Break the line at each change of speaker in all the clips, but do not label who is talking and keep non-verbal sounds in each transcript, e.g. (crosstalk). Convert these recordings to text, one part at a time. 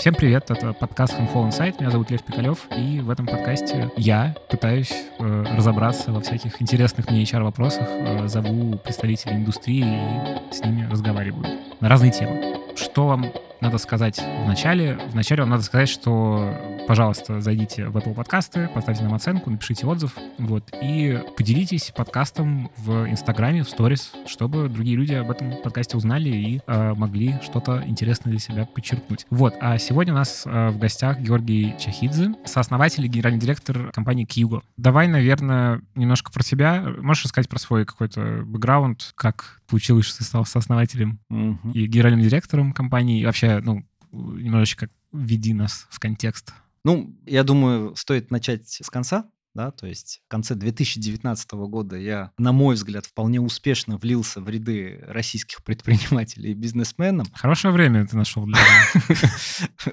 Всем привет, это подкаст Info Insight, меня зовут Лев Пикалев, и в этом подкасте я пытаюсь э, разобраться во всяких интересных мне HR-вопросах, э, зову представителей индустрии и с ними разговариваю на разные темы. Что вам надо сказать в начале? Вначале вам надо сказать, что, пожалуйста, зайдите в Apple подкасты, поставьте нам оценку, напишите отзыв, вот, и поделитесь подкастом в Инстаграме, в сторис, чтобы другие люди об этом подкасте узнали и э, могли что-то интересное для себя подчеркнуть. Вот, а сегодня у нас э, в гостях Георгий Чахидзе, сооснователь и генеральный директор компании Кьюго. Давай, наверное, немножко про тебя. Можешь рассказать про свой какой-то бэкграунд, как получилось, что ты стал сооснователем
Мгм.
и генеральным директором компании, и вообще, ну, немножечко введи нас в контекст.
Ну, я думаю, стоит начать с конца, да, то есть в конце 2019 года я, на мой взгляд, вполне успешно влился в ряды российских предпринимателей и бизнесменов.
Хорошее время ты нашел для. (laughs)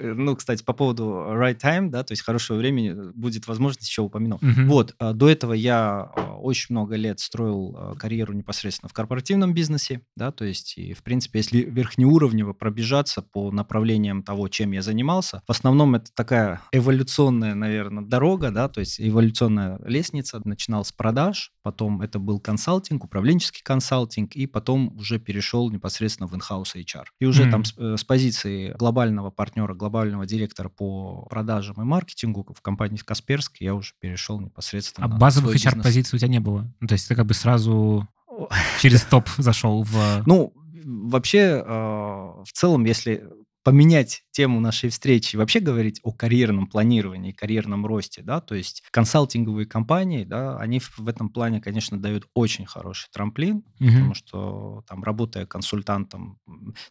Ну, кстати, по поводу right time, да, то есть хорошего времени, э, будет возможность еще упомяну.
Мгм.
Вот, а, до этого я а, очень много лет строил а, карьеру непосредственно в корпоративном бизнесе, да, то есть, и, в принципе, если верхнеуровнево пробежаться по направлениям того, чем я занимался, в основном это такая эволюционная, наверное, дорога, да, то есть эволюционная лестница. Начинал с продаж, потом это был консалтинг, управленческий консалтинг, и потом уже перешел непосредственно в in-house HR. И уже
Мгм.
там с, э, с позиции глобального партнера, глобального директора по продажам и маркетингу в компании Касперск я уже перешел непосредственно
А базовых. HR-позиций у тебя не было? Ну, то есть ты как бы сразу через топ зашел в...
Ну, вообще, э, в целом, если поменять тему нашей встречи вообще говорить о карьерном планировании, карьерном росте, да, то есть консалтинговые компании, да, они в этом плане, конечно, дают очень хороший трамплин,
Мгм.
потому что там, работая консультантом,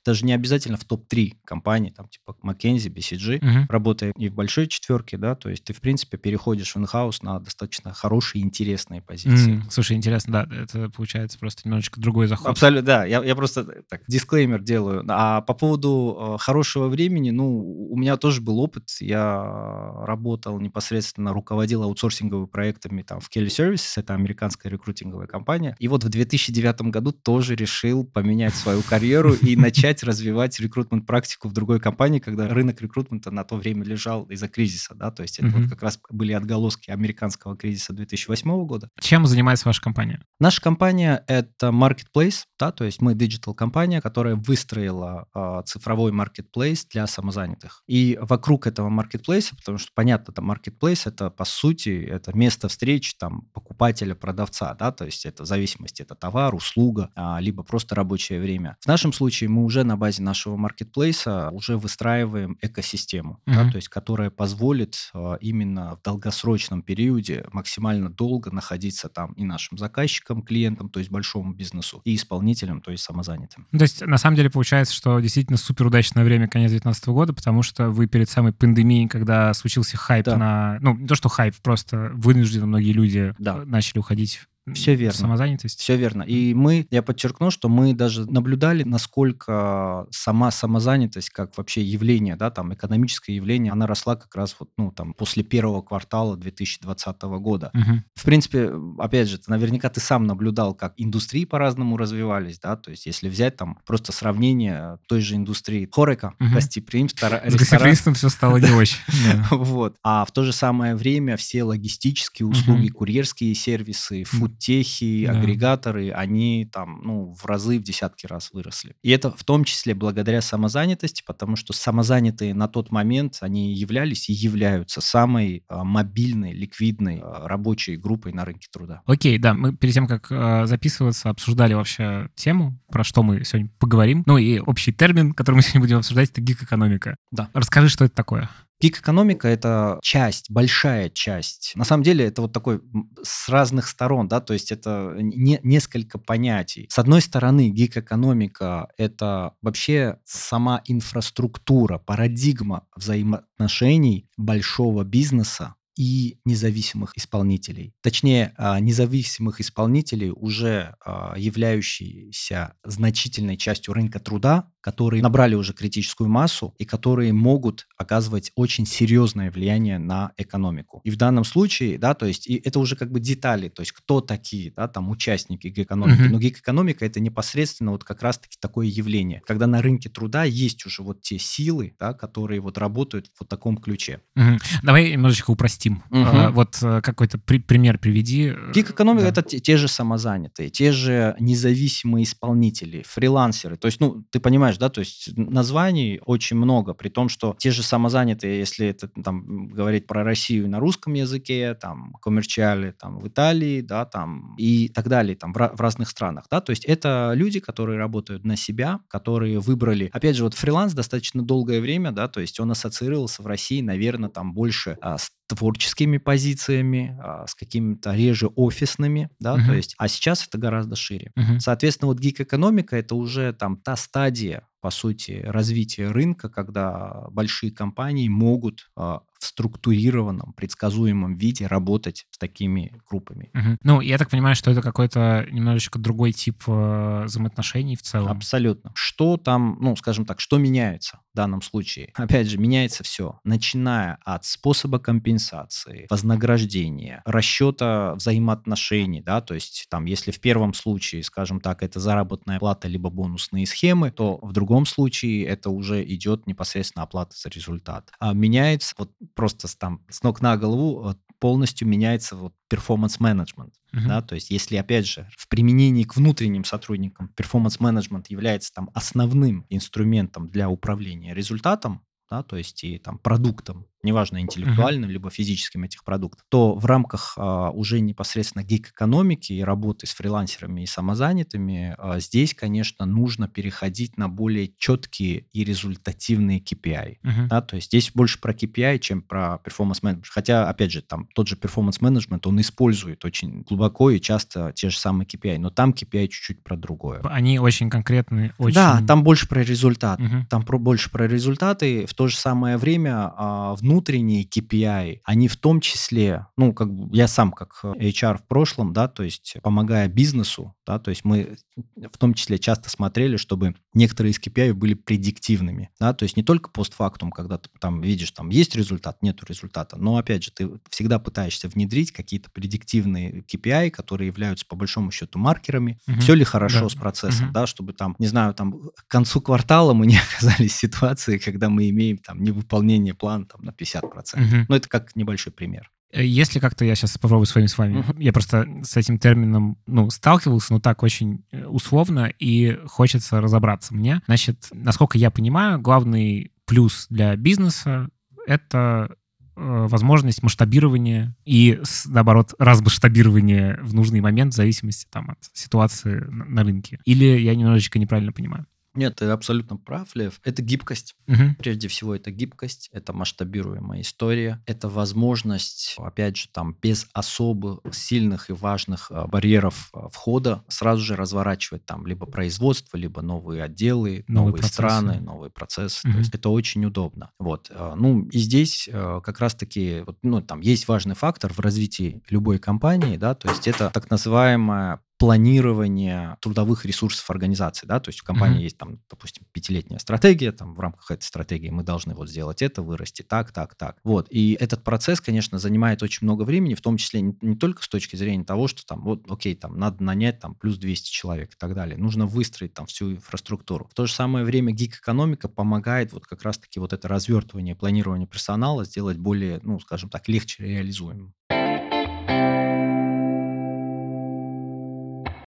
даже не обязательно в топ-3 компаний, там, типа McKinsey, BCG,
Мгм.
работая и в большой четверке, да, то есть ты, в принципе, переходишь в инхаус на достаточно хорошие, интересные позиции.
М, Слушай, интересно, да, это получается просто немножечко другой заход.
Абсолютно, да. Я, я просто так, дисклеймер делаю. А по поводу э, хорошего времени, ну, у меня тоже был опыт. Я работал непосредственно, руководил аутсорсинговыми проектами там в Kelly Services, это американская рекрутинговая компания. И вот в 2009 году тоже решил поменять свою карьеру и начать развивать рекрутмент-практику в другой компании, когда рынок рекрутмента на то время лежал из-за кризиса, да, то есть это вот как раз были отголоски американского кризиса 2008 года.
Чем занимается ваша компания?
Наша компания — это маркетплейс, да, то есть мы digital -компания, которая выстроила а, цифровой маркетплейс для самозанятых. И вокруг этого маркетплейс, потому что, понятно, там маркетплейс — это, по сути, это место встреч там покупателя, продавца, да, то есть это в зависимости, это товар, услуга, а, либо просто рабочее время. В нашем случае мы уже на базе нашего маркетплейс уже выстраиваем экосистему, да,
Мгм.
то есть которая позволит а, именно в долгосрочном периоде максимально долго находиться там и нашим заказчикам, клиентам, то есть большому бизнесу, и исполнителям, то есть самозанятым.
То есть, на самом деле, получается, что действительно супер удачное время конец 2019 года, потому что вы перед самой пандемией, когда случился хайп
Да.
на... Ну, не то, что хайп, просто вынужденно многие люди
Да.
э, начали уходить в
Всё верно.
самозанятость.
Все верно. И мы, я подчеркну, что мы даже наблюдали, насколько сама самозанятость, как вообще явление, да, там экономическое явление, она росла как раз вот, ну, там, после первого квартала 2020 года.
Мгм.
В принципе, опять же, наверняка ты сам наблюдал, как индустрии по-разному развивались, да, то есть если взять там просто сравнение той же индустрии Хорека,
Мгм.
гостеприимства, ра-
С
ресторан-
гостеприимством все стало не очень. (laughs)
Вот. А в то же самое время все логистические услуги, курьерские сервисы, фудтехи,
Да.
агрегаторы, они там, ну, в разы, в десятки раз выросли. И это в том числе благодаря самозанятости, потому что самозанятые на тот момент, они являлись и являются самой а, мобильной, ликвидной а, рабочей группой на рынке труда.
Окей, да, мы перед тем, как э, записываться, обсуждали вообще тему, про что мы сегодня поговорим. Ну и общий термин, который мы сегодня будем обсуждать, это гик-экономика.
Да.
Расскажи, что это такое.
Гик-экономика – это часть, большая часть. На самом деле это вот такой с разных сторон, да, то есть это не, несколько понятий. С одной стороны, гик-экономика – это вообще сама инфраструктура, парадигма взаимоотношений большого бизнеса и независимых исполнителей. Точнее, а, независимых исполнителей, уже а, являющиеся значительной частью рынка труда, которые набрали уже критическую массу и которые могут оказывать очень серьезное влияние на экономику. И в данном случае, да, то есть и это уже как бы детали, то есть кто такие, да, там участники гиг-экономики. Mm-hmm. Но гиг-экономика это непосредственно вот как раз-таки такое явление, когда на рынке труда есть уже вот те силы, да, которые вот работают в вот таком ключе.
Mm-hmm. Давай немножечко упростим. Mm-hmm. вот э, какой-то при- пример приведи.
Гиг-экономика да. это те, те же самозанятые, те же независимые исполнители, фрилансеры. То есть, ну, ты понимаешь, да, то есть названий очень много, при том, что те же самозанятые, если это там говорить про Россию на русском языке, там, коммерчали, там, в Италии, да, там, и так далее, там, в, в разных странах, да, то есть это люди, которые работают на себя, которые выбрали, опять же, вот фриланс достаточно долгое время, да, то есть он ассоциировался в России, наверное, там больше а, творческими позициями, а, с какими-то реже офисными, да, uh-huh. то есть, а сейчас это гораздо шире. Uh-huh. Соответственно, вот гик-экономика это уже там та стадия, по сути, развития рынка, когда большие компании могут а, в структурированном, предсказуемом виде работать с такими группами.
Угу. Ну, я так понимаю, что это какой-то немножечко другой тип э, взаимоотношений в целом.
Абсолютно. Что там, ну, скажем так, что меняется в данном случае? (laughs) Опять же, меняется все, начиная от способа компенсации, вознаграждения, расчета взаимоотношений, да, то есть там, если в первом случае, скажем так, это заработная плата либо бонусные схемы, то в другом случае это уже идет непосредственно оплата за результат. А меняется вот просто там с ног на голову полностью меняется вот перформанс-менеджмент. Uh-huh. Да, то есть если, опять же, в применении к внутренним сотрудникам перформанс-менеджмент является там основным инструментом для управления результатом, да, то есть и там продуктом неважно, интеллектуальным, uh-huh. либо физическим этих продуктов, то в рамках а, уже непосредственно гик-экономики и работы с фрилансерами и самозанятыми а, здесь, конечно, нужно переходить на более четкие и результативные KPI. Uh-huh. Да, то есть здесь больше про KPI, чем про перформанс-менеджмент. Хотя, опять же, там тот же перформанс-менеджмент, он использует очень глубоко и часто те же самые KPI, но там KPI чуть-чуть про другое.
Они очень конкретные. Очень...
Да, там больше про результат. Uh-huh. Там про, больше про результаты. В то же самое время а, внутрь внутренние KPI, они в том числе, ну, как я сам как HR в прошлом, да, то есть помогая бизнесу, да, то есть мы в том числе часто смотрели, чтобы некоторые из KPI были предиктивными, да, то есть не только постфактум, когда ты там видишь, там есть результат, нету результата, но опять же ты всегда пытаешься внедрить какие-то предиктивные KPI, которые являются по большому счету маркерами, угу. все ли хорошо да. с процессом, угу. да, чтобы там, не знаю, там к концу квартала мы не (laughs) оказались в ситуации, когда мы имеем там невыполнение плана там на 50%. Угу. Но это как небольшой пример.
Э, если как-то я сейчас попробую своими с вами, uh-huh. я просто с этим термином, ну, сталкивался, но так очень э, условно, и хочется разобраться мне. Значит, насколько я понимаю, главный плюс для бизнеса — это э, возможность масштабирования и, наоборот, размасштабирования в нужный момент в зависимости там, от ситуации на рынке. Или я немножечко неправильно понимаю?
Нет, ты абсолютно прав, Лев. Это гибкость. Угу. Прежде всего, это гибкость, это масштабируемая история, это возможность, опять же, там, без особо сильных и важных а, барьеров а, входа сразу же разворачивать там либо производство, либо новые отделы, новые, новые страны, новые процессы. Угу. То есть это очень удобно. Вот. А, ну, и здесь как раз-таки, ну, там есть важный фактор в развитии любой компании, да, то есть это так называемая планирования трудовых ресурсов организации, да, то есть у компании mm-hmm. есть там, допустим, пятилетняя стратегия, там в рамках этой стратегии мы должны вот сделать это, вырасти так, так, так, вот, и этот процесс, конечно, занимает очень много времени, в том числе не, не только с точки зрения того, что там, вот, окей, там надо нанять там плюс 200 человек и так далее, нужно выстроить там всю инфраструктуру. В то же самое время гик-экономика помогает вот как раз-таки вот это развертывание, планирование персонала сделать более, ну, скажем так, легче реализуемым.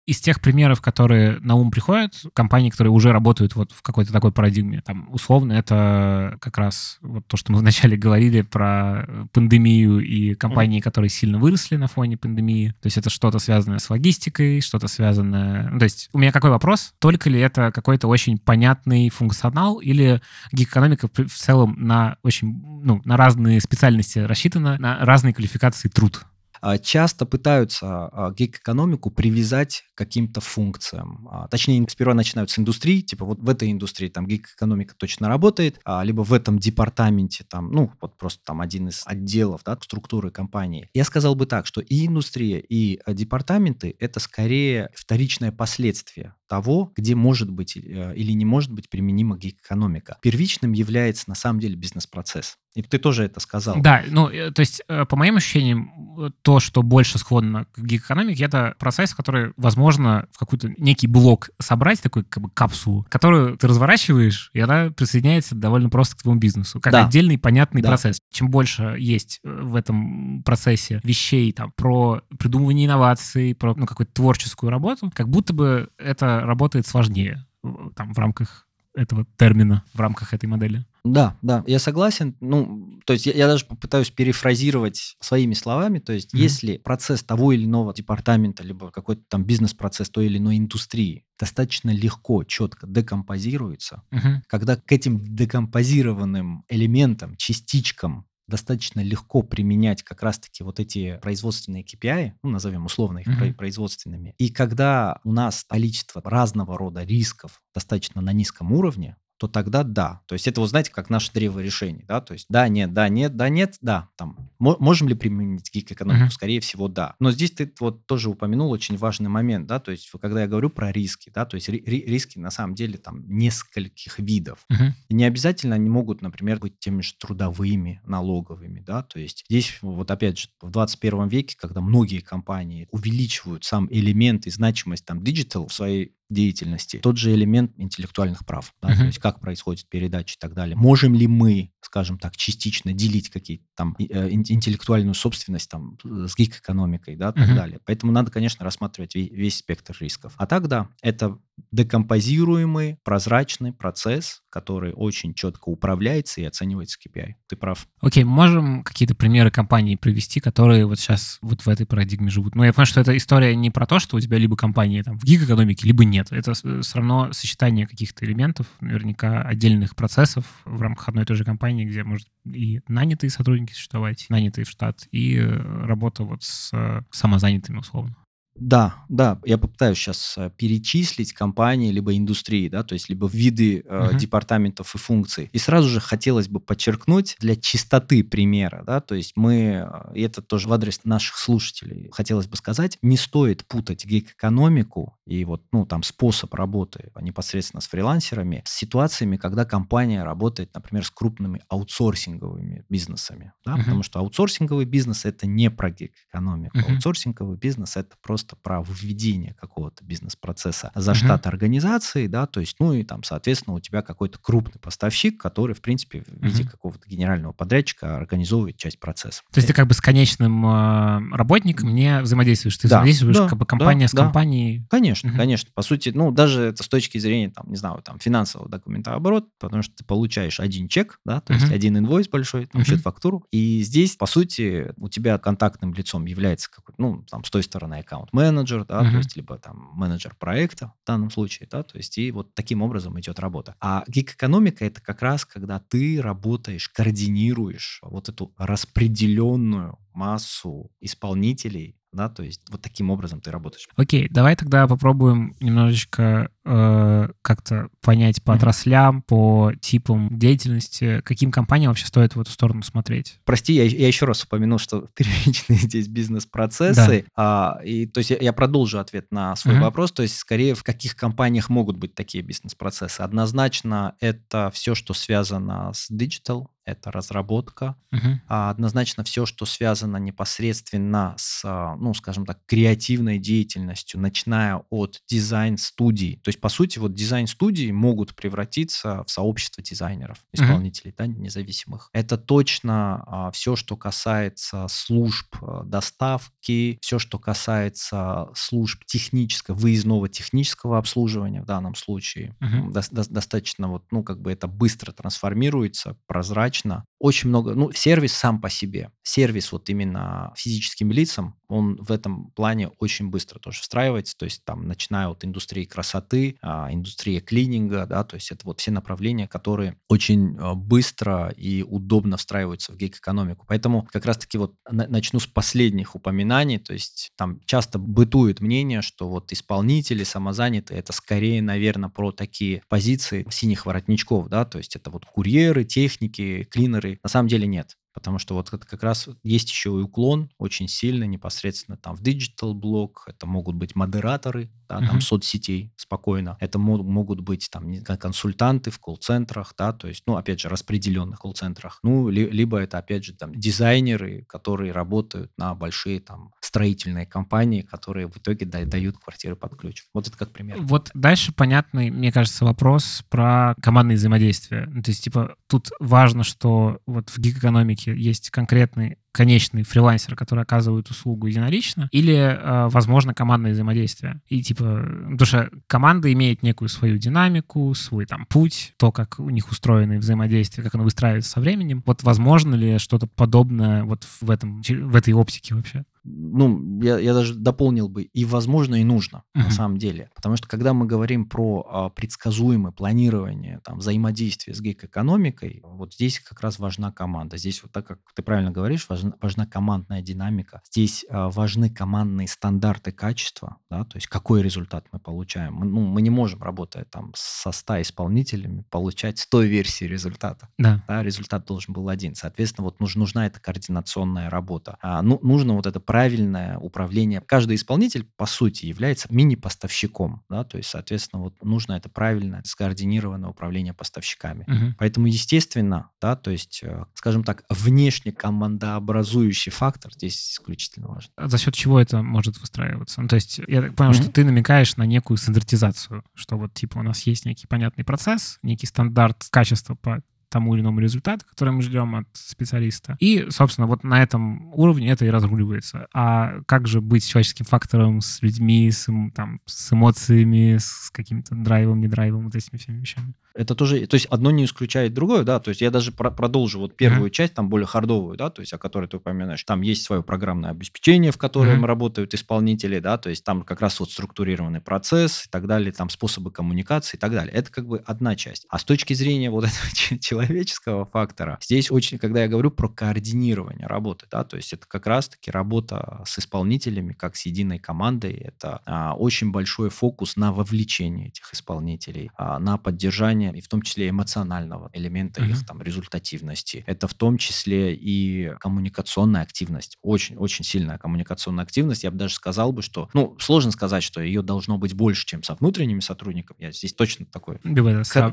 Из тех примеров, которые на ум приходят, компании, которые уже работают вот в какой-то такой парадигме, там, условно, это как раз вот то, что мы (laughs) вначале говорили про пандемию и компании, которые сильно выросли на фоне пандемии. То есть это что-то связанное с логистикой, что-то связанное... Ну, то есть у меня какой вопрос? Только ли это какой-то очень понятный функционал или гик-экономика в целом на очень, ну, на разные специальности рассчитана, на разные квалификации труд?
А, часто пытаются а, гиг-экономику привязать к каким-то функциям. А, точнее, сперва начинают с индустрии, типа вот в этой индустрии там гиг-экономика точно работает, либо в этом департаменте там, ну, вот просто там один из отделов, да, структуры компании. Я сказал бы так, что и индустрия, и департаменты — это скорее вторичное последствие того, где может быть э, или не может быть применима гиг-экономика. Первичным является на самом деле бизнес-процесс. И ты тоже это сказал.
Да, ну, э, то есть, э, по моим ощущениям, то, что больше сходно к гиг-экономике, это процесс, который, возможно, в какой-то некий блок собрать, такой как бы капсулу, которую ты разворачиваешь, и она присоединяется довольно просто к твоему бизнесу, как да. отдельный понятный да. процесс. Чем больше есть в этом процессе вещей там про придумывание инноваций, про ну, какую-то творческую работу, как будто бы это работает сложнее там в рамках этого термина в рамках этой модели.
Да, да, я согласен. Ну, то есть я, я даже попытаюсь перефразировать своими словами. То есть mm-hmm. если процесс того или иного департамента, либо какой-то там бизнес-процесс той или иной индустрии достаточно легко, четко декомпозируется, mm-hmm. когда к этим декомпозированным элементам, частичкам достаточно легко применять как раз-таки вот эти производственные KPI, ну, назовем условно их mm-hmm. производственными. И когда у нас количество разного рода рисков достаточно на низком уровне, то тогда да. То есть это, вот знаете, как наше древо решений, да, то есть да, нет, да, нет, да, нет, да, там, можем ли применить гик-экономику? Mm-hmm. Скорее всего, да. Но здесь ты вот тоже упомянул очень важный момент, да, то есть когда я говорю про риски, да, то есть риски на самом деле там нескольких видов. Mm-hmm. Не обязательно они могут, например, быть теми же трудовыми, налоговыми, да, то есть здесь вот опять же в 21 веке, когда многие компании увеличивают сам элемент и значимость там digital в своей деятельности, тот же элемент интеллектуальных прав, да, uh-huh. то есть как происходит передача и так далее. Можем ли мы, скажем так, частично делить какие-то там э, интеллектуальную собственность там с гиг-экономикой, да, и так uh-huh. далее. Поэтому надо, конечно, рассматривать весь, весь спектр рисков. А так, да, это декомпозируемый, прозрачный процесс, который очень четко управляется и оценивается KPI. Ты прав.
Окей, okay, можем какие-то примеры компаний привести, которые вот сейчас вот в этой парадигме живут? Ну, я понимаю, что эта история не про то, что у тебя либо компания там в гиг-экономике, либо нет. Это все равно сочетание каких-то элементов, наверняка отдельных процессов в рамках одной и той же компании, где может и нанятые сотрудники существовать, нанятые в штат, и работа вот с самозанятыми условно.
Да, да, я попытаюсь сейчас э, перечислить компании либо индустрии, да, то есть либо виды э, департаментов и функций. И сразу же хотелось бы подчеркнуть для чистоты примера, да, то есть мы, э, и это тоже в адрес наших слушателей хотелось бы сказать, не стоит путать гиг-экономику и вот, ну, там, способ работы непосредственно с фрилансерами с ситуациями, когда компания работает, например, с крупными аутсорсинговыми бизнесами, да, uh-huh. потому что аутсорсинговый бизнес это не про гиг-экономику, uh-huh. аутсорсинговый бизнес это просто просто про введение какого-то бизнес-процесса за угу. штат организации, да, то есть, ну и там, соответственно, у тебя какой-то крупный поставщик, который, в принципе, в виде угу. какого-то генерального подрядчика организовывает часть процесса.
То есть ты как бы с конечным э, работником не взаимодействуешь, ты да, взаимодействуешь да, как бы компания да, с компанией.
Да. Конечно, угу. конечно. По сути, ну, даже это с точки зрения, там, не знаю, там, финансового документооборота, потому что ты получаешь один чек, да, то угу. есть один инвойс большой, там, угу. счет-фактуру, и здесь, по сути, у тебя контактным лицом является какой-то, ну, там, с той стороны аккаунт менеджер, да, uh-huh. то есть либо там менеджер проекта в данном случае, да, то есть и вот таким образом идет работа. А гик-экономика это как раз когда ты работаешь, координируешь вот эту распределенную массу исполнителей, да, то есть вот таким образом ты работаешь.
Окей, давай тогда попробуем немножечко э, как-то понять по mm-hmm. отраслям, по типам деятельности, каким компаниям вообще стоит в эту сторону смотреть.
Прости, я, я еще раз упомянул, что (laughs) первичные здесь бизнес-процессы, да. а, и то есть я, я продолжу ответ на свой mm-hmm. вопрос, то есть скорее в каких компаниях могут быть такие бизнес-процессы. Однозначно это все, что связано с digital, это разработка. Uh-huh. А однозначно все, что связано непосредственно с, а, ну, скажем так, креативной деятельностью, начиная от дизайн-студий. То есть, по сути, вот дизайн-студии могут превратиться в сообщество дизайнеров, исполнителей, uh-huh. да, независимых. Это точно а, все, что касается служб а, доставки, все, что касается служб технического, выездного технического обслуживания в данном случае. Uh-huh. До, до, достаточно вот, ну, как бы это быстро трансформируется, прозрачно прозрачно. Очень много, ну, сервис сам по себе. Сервис вот именно физическим лицам, он в этом плане очень быстро тоже встраивается. То есть там, начиная от индустрии красоты, а, индустрии клининга, да, то есть это вот все направления, которые очень а, быстро и удобно встраиваются в гейк-экономику. Поэтому как раз-таки вот начну с последних упоминаний. То есть там часто бытует мнение, что вот исполнители, самозанятые, это скорее, наверное, про такие позиции синих воротничков, да, то есть это вот курьеры, техники, клинеры. На самом деле нет. Потому что вот это как раз есть еще и уклон очень сильный непосредственно там в digital блок. Это могут быть модераторы да, там, соцсетей спокойно. Это могут быть там консультанты в колл-центрах, да, то есть, ну, опять же, распределенных колл-центрах. Ну, ли, либо это, опять же, там, дизайнеры, которые работают на большие там строительные компании, которые в итоге дают квартиры под ключ. Вот это как пример.
Вот дальше понятный, мне кажется, вопрос про командное взаимодействие. Ну, то есть, типа, тут важно, что вот в гиг-экономике есть конкретный конечный фрилансер, который оказывает услугу единолично, или, э, возможно, командное взаимодействие. И типа, потому что команда имеет некую свою динамику, свой там путь, то, как у них устроено взаимодействие, как оно выстраивается со временем. Вот возможно ли что-то подобное вот в этом, в этой оптике вообще?
Ну, я, я даже дополнил бы, и возможно, и нужно, uh-huh. на самом деле. Потому что, когда мы говорим про а, предсказуемое планирование, там, взаимодействие с гейк-экономикой, вот здесь как раз важна команда. Здесь вот так, как ты правильно говоришь, важна, важна командная динамика. Здесь а, важны командные стандарты качества, да, то есть какой результат мы получаем. Мы, ну, мы не можем, работая там со 100 исполнителями, получать 100 версий результата.
Да.
да результат должен был один. Соответственно, вот нужна, нужна эта координационная работа. А, ну, нужно вот это правильное управление. Каждый исполнитель, по сути, является мини-поставщиком, да, то есть, соответственно, вот нужно это правильное, скоординированное управление поставщиками.
Угу.
Поэтому, естественно, да, то есть, э, скажем так, внешне командообразующий фактор здесь исключительно важен.
А за счет чего это может выстраиваться? Ну, то есть, я так понял, угу. что ты намекаешь на некую стандартизацию, что вот, типа, у нас есть некий понятный процесс, некий стандарт качества по тому или иному результату, который мы ждем от специалиста. И, собственно, вот на этом уровне это и разруливается. А как же быть человеческим фактором с людьми, с, там, с эмоциями, с каким-то драйвом, не драйвом, вот этими всеми вещами?
Это тоже, то есть одно не исключает другое, да, то есть я даже про продолжу вот первую mm-hmm. часть, там более хардовую, да, то есть о которой ты упоминаешь, там есть свое программное обеспечение, в котором mm-hmm. работают исполнители, да, то есть там как раз вот структурированный процесс и так далее, там способы коммуникации и так далее. Это как бы одна часть. А с точки зрения вот этого (laughs) человеческого фактора, здесь очень, когда я говорю про координирование работы, да, то есть это как раз-таки работа с исполнителями, как с единой командой, это а, очень большой фокус на вовлечение этих исполнителей, а, на поддержание и в том числе эмоционального элемента uh-huh. их там результативности. Это в том числе и коммуникационная активность. Очень-очень сильная коммуникационная активность. Я бы даже сказал бы, что, ну, сложно сказать, что ее должно быть больше, чем со внутренними сотрудниками. Я здесь точно такой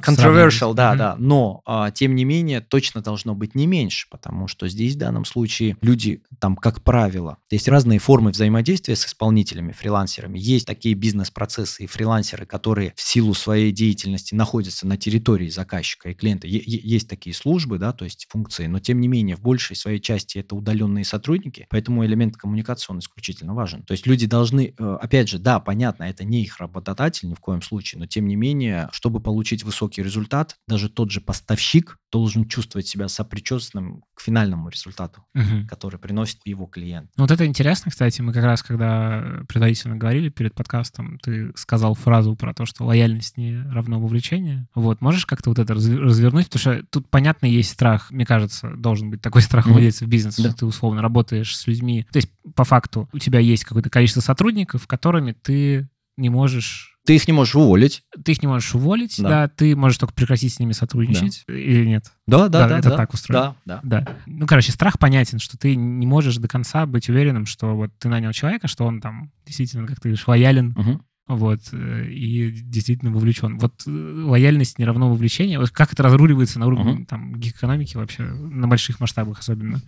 controversial, да, uh-huh. да. Но, а, тем не менее, точно должно быть не меньше, потому что здесь в данном случае люди, там, как правило, есть разные формы взаимодействия с исполнителями, фрилансерами. Есть такие бизнес-процессы и фрилансеры, которые в силу своей деятельности находятся на территории заказчика и клиента. Есть такие службы, да, то есть функции, но тем не менее в большей своей части это удаленные сотрудники, поэтому элемент коммуникации он исключительно важен. То есть люди должны, э, опять же, да, понятно, это не их работодатель ни в коем случае, но тем не менее, чтобы получить высокий результат, даже тот же поставщик должен чувствовать себя сопричастным к финальному результату, угу. который приносит его клиент.
Ну, вот это интересно, кстати, мы как раз, когда предварительно говорили перед подкастом, ты сказал фразу про то, что лояльность не равно вовлечение. Вот, можешь как-то вот это развернуть? Потому что тут, понятно, есть страх, мне кажется, должен быть такой (laughs) страх владельца в бизнесе, да. что ты условно работаешь с людьми. То есть, по факту, у тебя есть какое-то количество сотрудников, которыми ты не можешь
ты их не можешь уволить.
Ты их не можешь уволить, да. да ты можешь только прекратить с ними сотрудничать да. или нет.
Да, да, да. да
это
да,
так устроено.
Да, да.
да. Ну, короче, страх понятен, что ты не можешь до конца быть уверенным, что вот ты нанял человека, что он там действительно, как ты говоришь, лоялен, угу вот, э, и действительно вовлечен. Вот э, лояльность не равно вовлечение. Вот как это разруливается на уровне uh-huh. там экономики вообще, на больших масштабах особенно?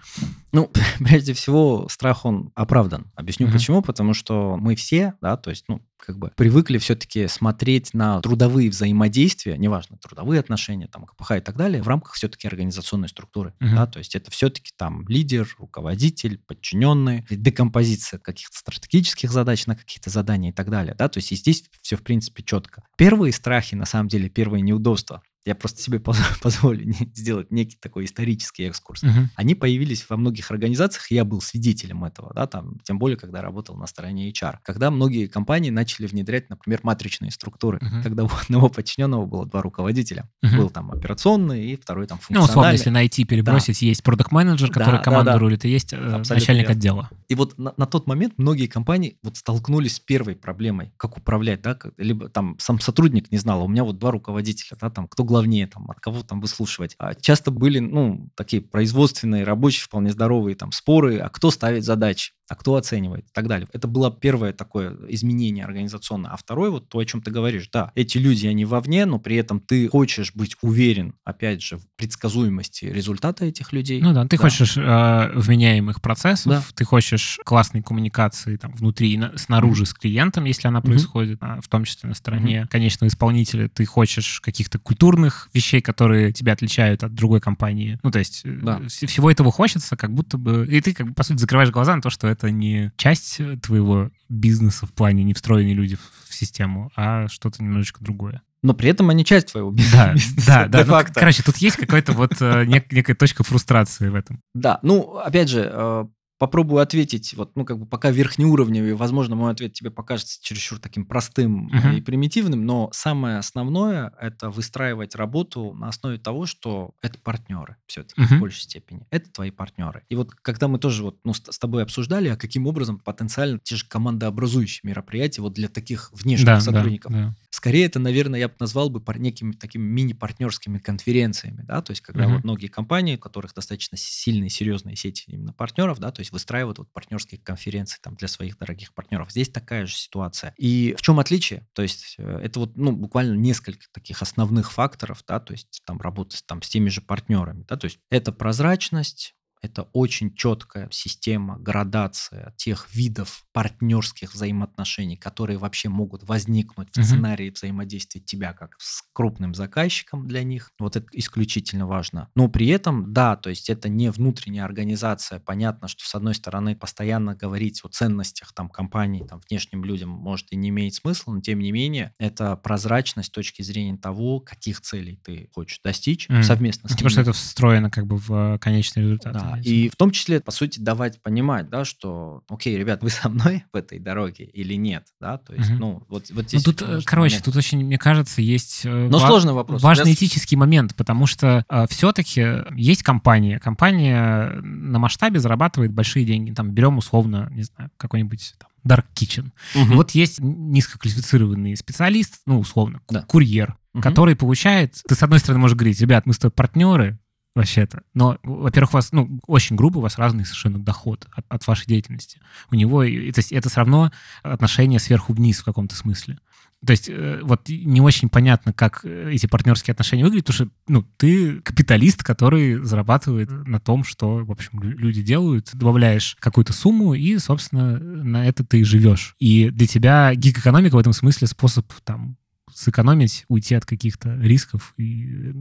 Ну, (laughs) прежде всего, страх, он оправдан. Объясню uh-huh. почему. Потому что мы все, да, то есть, ну, как бы привыкли все-таки смотреть на трудовые взаимодействия, неважно, трудовые отношения, там, КПХ и так далее, в рамках все-таки организационной структуры. Uh-huh. Да, то есть это все-таки там лидер, руководитель, подчиненные, декомпозиция каких-то стратегических задач на какие-то задания и так далее. Да, то есть и здесь все, в принципе, четко. Первые страхи, на самом деле, первые неудобства, я просто себе (laughs) позволю сделать некий такой исторический экскурс. Uh-huh. Они появились во многих организациях, и я был свидетелем этого, да, там, тем более, когда работал на стороне HR. Когда многие компании начали внедрять, например, матричные структуры, uh-huh. когда у одного подчиненного было два руководителя. Uh-huh. Был там операционный и второй там функциональный. Ну, условно,
если на IT перебросить, да. есть продукт-менеджер, который да, команду да, да. рулит, и есть э, Абсолютно начальник верно. отдела.
И вот на, на тот момент многие компании вот столкнулись с первой проблемой, как управлять, да, либо там сам сотрудник не знал, а у меня вот два руководителя, да, там, кто главнее, там, от кого там выслушивать. А часто были, ну, такие производственные, рабочие, вполне здоровые там споры, а кто ставит задачи. А кто оценивает и так далее. Это было первое такое изменение организационное. А второе, вот то, о чем ты говоришь, да, эти люди, они вовне, но при этом ты хочешь быть уверен, опять же, в предсказуемости результата этих людей.
Ну да, ты да. хочешь э, вменяемых процессов, да. ты хочешь классной коммуникации там внутри и на, снаружи mm-hmm. с клиентом, если она происходит, mm-hmm. а, в том числе на стороне mm-hmm. конечного исполнителя, ты хочешь каких-то культурных вещей, которые тебя отличают от другой компании. Ну то есть э, да. всего этого хочется, как будто бы... И ты, как бы, по сути, закрываешь глаза на то, что это не часть твоего бизнеса в плане не встроенные люди в систему, а что-то немножечко другое
но при этом они часть твоего
бизнеса. Да, да, (laughs) да. Ну, короче, тут есть какая-то вот э, некая точка фрустрации в этом.
Да, ну, опять же, э, попробую ответить, вот, ну, как бы пока верхнеуровневый, возможно, мой ответ тебе покажется чересчур таким простым uh-huh. и примитивным, но самое основное – это выстраивать работу на основе того, что это партнеры все-таки uh-huh. в большей степени. Это твои партнеры. И вот когда мы тоже вот, ну, с, с тобой обсуждали, а каким образом потенциально те же командообразующие мероприятия вот для таких внешних да, сотрудников, да, да. Скорее, это, наверное, я бы назвал бы некими такими мини-партнерскими конференциями, да, то есть когда uh-huh. вот многие компании, у которых достаточно сильные, серьезные сети именно партнеров, да, то есть выстраивают вот партнерские конференции там для своих дорогих партнеров. Здесь такая же ситуация. И в чем отличие? То есть э, это вот, ну, буквально несколько таких основных факторов, да, то есть там работа там с теми же партнерами, да, то есть это прозрачность, это очень четкая система, градация тех видов партнерских взаимоотношений, которые вообще могут возникнуть в сценарии взаимодействия тебя как с крупным заказчиком для них. Вот это исключительно важно. Но при этом, да, то есть это не внутренняя организация. Понятно, что с одной стороны постоянно говорить о ценностях там компании, там внешним людям может и не имеет смысла, но тем не менее это прозрачность с точки зрения того, каких целей ты хочешь достичь mm. совместно с
Потому что это встроено как бы в конечный результат.
Да, и в том числе, по сути, давать понимать, да, что, окей, ребят, вы со мной в этой дороге или нет, да, то есть, угу. ну, вот, вот здесь...
Ну, тут, э, короче, момент. тут очень, мне кажется, есть...
Э, Но ва- сложный вопрос.
Важный Я... этический момент, потому что э, все-таки есть компания, компания на масштабе зарабатывает большие деньги, там, берем условно, не знаю, какой-нибудь там, Dark Kitchen. Угу. И вот есть низкоквалифицированный специалист, ну, условно, да. курьер, угу. который получает... Ты, с одной стороны, можешь говорить, ребят, мы с тобой партнеры, вообще-то. Но, во-первых, у вас, ну, очень грубо, у вас разный совершенно доход от, от вашей деятельности. У него, то есть это все равно отношение сверху вниз в каком-то смысле. То есть э, вот не очень понятно, как эти партнерские отношения выглядят, потому что ну, ты капиталист, который зарабатывает на том, что, в общем, люди делают, добавляешь какую-то сумму, и, собственно, на это ты живешь. И для тебя гиг-экономика в этом смысле способ там сэкономить, уйти от каких-то рисков и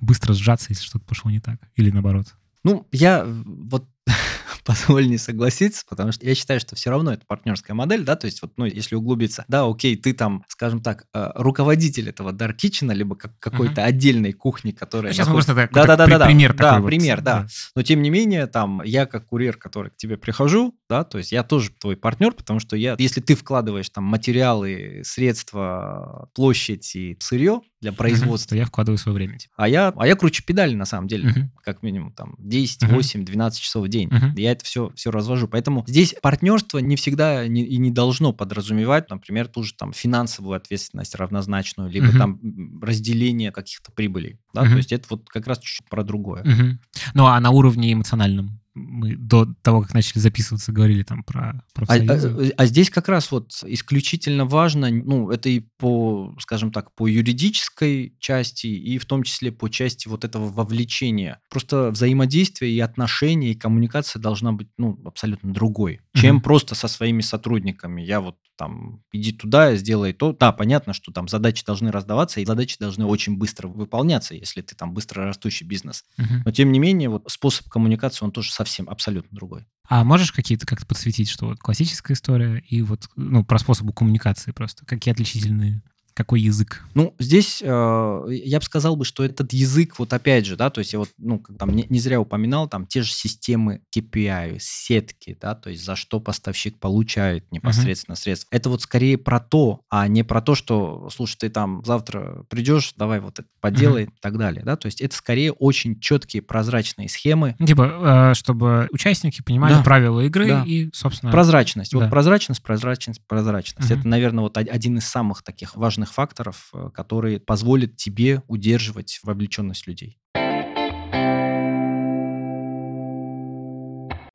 быстро сжаться, если что-то пошло не так, или наоборот?
Ну, я вот (laughs) позволь не согласиться, потому что я считаю, что все равно это партнерская модель, да, то есть вот, ну, если углубиться, да, окей, ты там, скажем так, э, руководитель этого Dark Kitchen, либо как, какой-то uh-huh. отдельной кухни, которая...
Сейчас находится... мы просто да, да, да, да, пример
да,
такой
да, пример, да. да. Но тем не менее, там, я как курьер, который к тебе прихожу, да, то есть я тоже твой партнер, потому что я, если ты вкладываешь там материалы, средства, площадь и сырье, для производства.
Uh-huh, я вкладываю свое время.
Типа. А я, а я круче педали на самом деле, uh-huh. как минимум там 10, uh-huh. 8, 12 часов в день. Я это все, все развожу. Поэтому здесь партнерство не всегда не, и не должно подразумевать, например, ту же там финансовую ответственность равнозначную, либо uh-huh. там разделение каких-то прибылей. Да? Uh-huh. То есть это вот как раз чуть-чуть про другое.
Uh-huh. Ну а на уровне эмоциональном? Мы до того, как начали записываться, говорили там про профсоюзы.
А, а, а здесь как раз вот исключительно важно, ну, это и по, скажем так, по юридической части, и в том числе по части вот этого вовлечения. Просто взаимодействие и отношения, и коммуникация должна быть, ну, абсолютно другой, чем mm-hmm. просто со своими сотрудниками. Я вот там, иди туда, сделай то. Да, понятно, что там задачи должны раздаваться, и задачи должны очень быстро выполняться, если ты там быстро растущий бизнес. Uh-huh. Но тем не менее, вот способ коммуникации, он тоже совсем абсолютно другой.
А можешь какие-то как-то подсветить, что вот классическая история и вот, ну, про способы коммуникации просто, какие отличительные какой язык?
Ну, здесь э, я бы сказал бы, что этот язык, вот опять же, да, то есть я вот, ну, там не, не зря упоминал, там те же системы KPI, сетки, да, то есть за что поставщик получает непосредственно uh-huh. средства. Это вот скорее про то, а не про то, что, слушай, ты там завтра придешь, давай вот это поделай uh-huh. и так далее, да, то есть это скорее очень четкие прозрачные схемы.
Типа, э, чтобы участники понимали да. правила игры да. и, собственно...
Прозрачность. Да. Вот прозрачность, прозрачность, прозрачность. Uh-huh. Это, наверное, вот один из самых таких важных важных факторов, э, которые позволят тебе удерживать вовлеченность людей.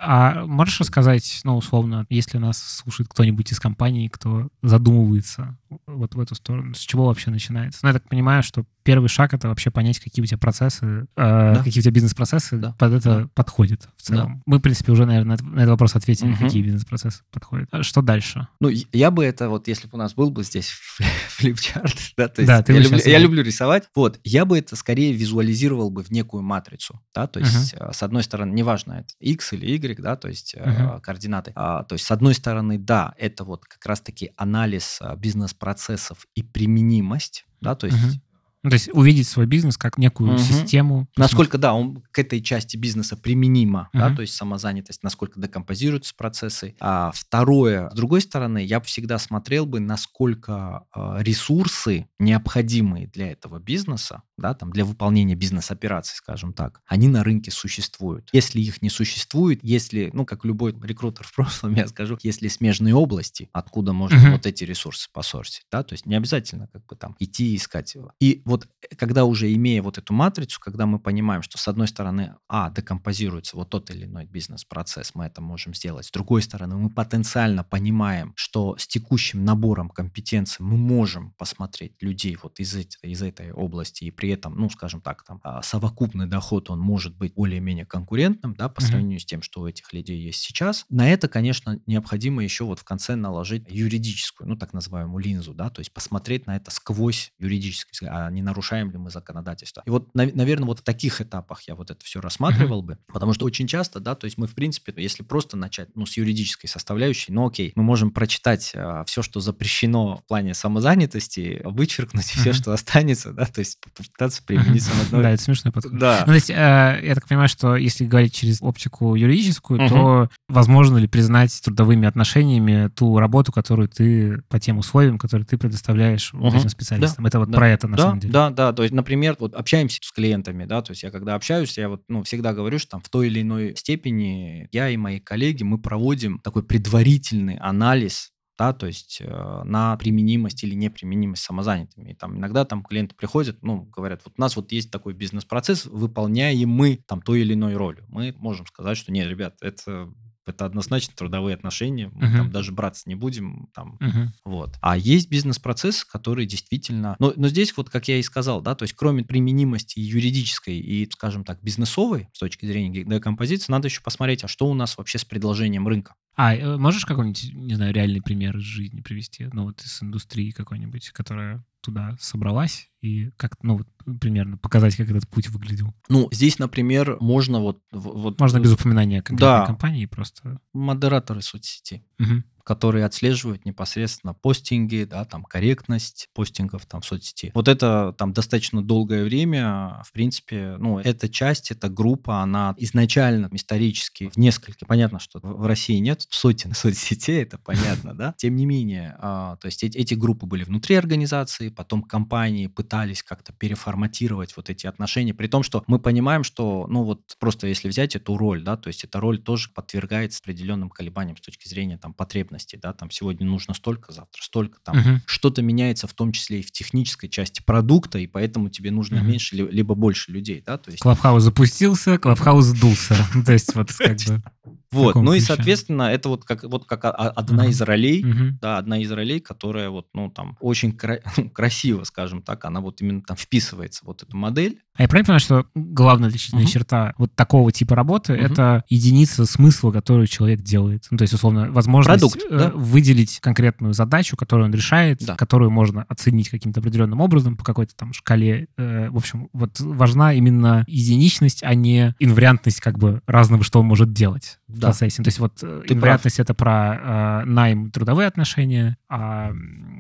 А можешь рассказать, ну, условно, если нас слушает кто-нибудь из компании, кто задумывается вот в эту сторону, с чего вообще начинается? Ну, я так понимаю, что первый шаг — это вообще понять, какие у тебя процессы, э, да. какие у тебя бизнес-процессы да. под это да. подходят в целом. Да. Мы, в принципе, уже, наверное, на этот вопрос ответили, угу. какие бизнес-процессы подходят. А что дальше?
Ну, я бы это, вот если бы у нас был бы здесь (laughs) флипчарт, да, то есть да, ты я, люблю, я люблю рисовать, вот, я бы это скорее визуализировал бы в некую матрицу, да, то есть, угу. с одной стороны, неважно, это X или Y, да, то есть угу. координаты, а, то есть, с одной стороны, да, это вот как раз-таки анализ а, бизнес-процессов и применимость, да, то есть угу.
Ну, то есть увидеть свой бизнес как некую угу. систему.
Насколько, да, он к этой части бизнеса применимо, угу. да, то есть самозанятость, насколько декомпозируются процессы. А второе, с другой стороны, я бы всегда смотрел бы, насколько э, ресурсы, необходимые для этого бизнеса, да, там, для выполнения бизнес-операций, скажем так, они на рынке существуют. Если их не существует, если, ну, как любой рекрутер в прошлом, (laughs) я скажу, если смежные области, откуда можно угу. вот эти ресурсы посорсить, да, то есть не обязательно как бы там идти искать его. И вот э, когда уже имея вот эту матрицу, когда мы понимаем, что с одной стороны, а, декомпозируется вот тот или иной бизнес-процесс, мы это можем сделать. С другой стороны, мы потенциально понимаем, что с текущим набором компетенций мы можем посмотреть людей вот из, из этой области, и при этом, ну, скажем так, там, а, совокупный доход, он может быть более-менее конкурентным, да, по mm-hmm. сравнению с тем, что у этих людей есть сейчас. На это, конечно, необходимо еще вот в конце наложить юридическую, ну, так называемую линзу, да, то есть посмотреть на это сквозь юридический, а не не нарушаем ли мы законодательство. И вот, наверное, вот в таких этапах я вот это все рассматривал бы, потому что очень часто, да, то есть мы, в принципе, если просто начать, ну, с юридической составляющей, ну, окей, мы можем прочитать а, все, что запрещено в плане самозанятости, вычеркнуть все, что останется, да, то есть попытаться применить самодной.
Да, это смешной подход. Да. Ну, то есть, э, я так понимаю, что если говорить через оптику юридическую, то возможно ли признать трудовыми отношениями ту работу, которую ты по тем условиям, которые ты предоставляешь этим специалистам? Это вот про это, на самом деле.
Да, да, то есть, например, вот общаемся с клиентами, да, то есть я когда общаюсь, я вот, ну, всегда говорю, что там в той или иной степени я и мои коллеги, мы проводим такой предварительный анализ да, то есть э, на применимость или неприменимость самозанятыми. И там иногда там клиенты приходят, ну, говорят, вот у нас вот есть такой бизнес-процесс, выполняем мы там той или иной роль. Мы можем сказать, что нет, ребят, это это однозначно трудовые отношения, мы uh-huh. там даже браться не будем, там, uh-huh. вот. А есть бизнес-процесс, который действительно, но, но здесь вот, как я и сказал, да, то есть кроме применимости юридической и, скажем так, бизнесовой с точки зрения декомпозиции, надо еще посмотреть, а что у нас вообще с предложением рынка.
А э, можешь какой-нибудь, не знаю, реальный пример из жизни привести, ну вот из индустрии какой-нибудь, которая туда собралась и как, ну, вот, примерно показать, как этот путь выглядел?
Ну, здесь, например, можно вот... вот
можно без упоминания конкретной да, компании просто...
Модераторы соцсети. Угу которые отслеживают непосредственно постинги, да, там корректность постингов там в соцсети. Вот это там достаточно долгое время, в принципе, ну, эта часть, эта группа, она изначально исторически в несколько, понятно, что в России нет сотен (laughs) соцсетей, это понятно, да, тем не менее, а, то есть эти, эти группы были внутри организации, потом компании пытались как-то переформатировать вот эти отношения, при том, что мы понимаем, что, ну, вот просто если взять эту роль, да, то есть эта роль тоже подвергается определенным колебаниям с точки зрения там потребностей потребностей, да, там сегодня нужно столько, завтра столько, там угу. что-то меняется в том числе и в технической части продукта, и поэтому тебе нужно угу. меньше либо больше людей, да, то есть...
Клабхаус запустился, Клабхаус сдулся, (laughs) то есть вот как бы...
Вот, ну и, соответственно, это вот как, вот как одна из ролей, да, одна из ролей, которая вот, ну, там, очень (laughs) красиво, скажем так, она вот именно там вписывается, вот эту модель,
а я правильно понимаю, что главная отличительная uh-huh. черта вот такого типа работы uh-huh. это единица смысла, которую человек делает. Ну, то есть, условно, возможность Продукт, э, да? выделить конкретную задачу, которую он решает, да. которую можно оценить каким-то определенным образом по какой-то там шкале. Э, в общем, вот важна именно единичность, а не инвариантность как бы разного, что он может делать да. в процессе. То есть вот э, Ты инвариантность прав. это про э, найм, трудовые отношения, а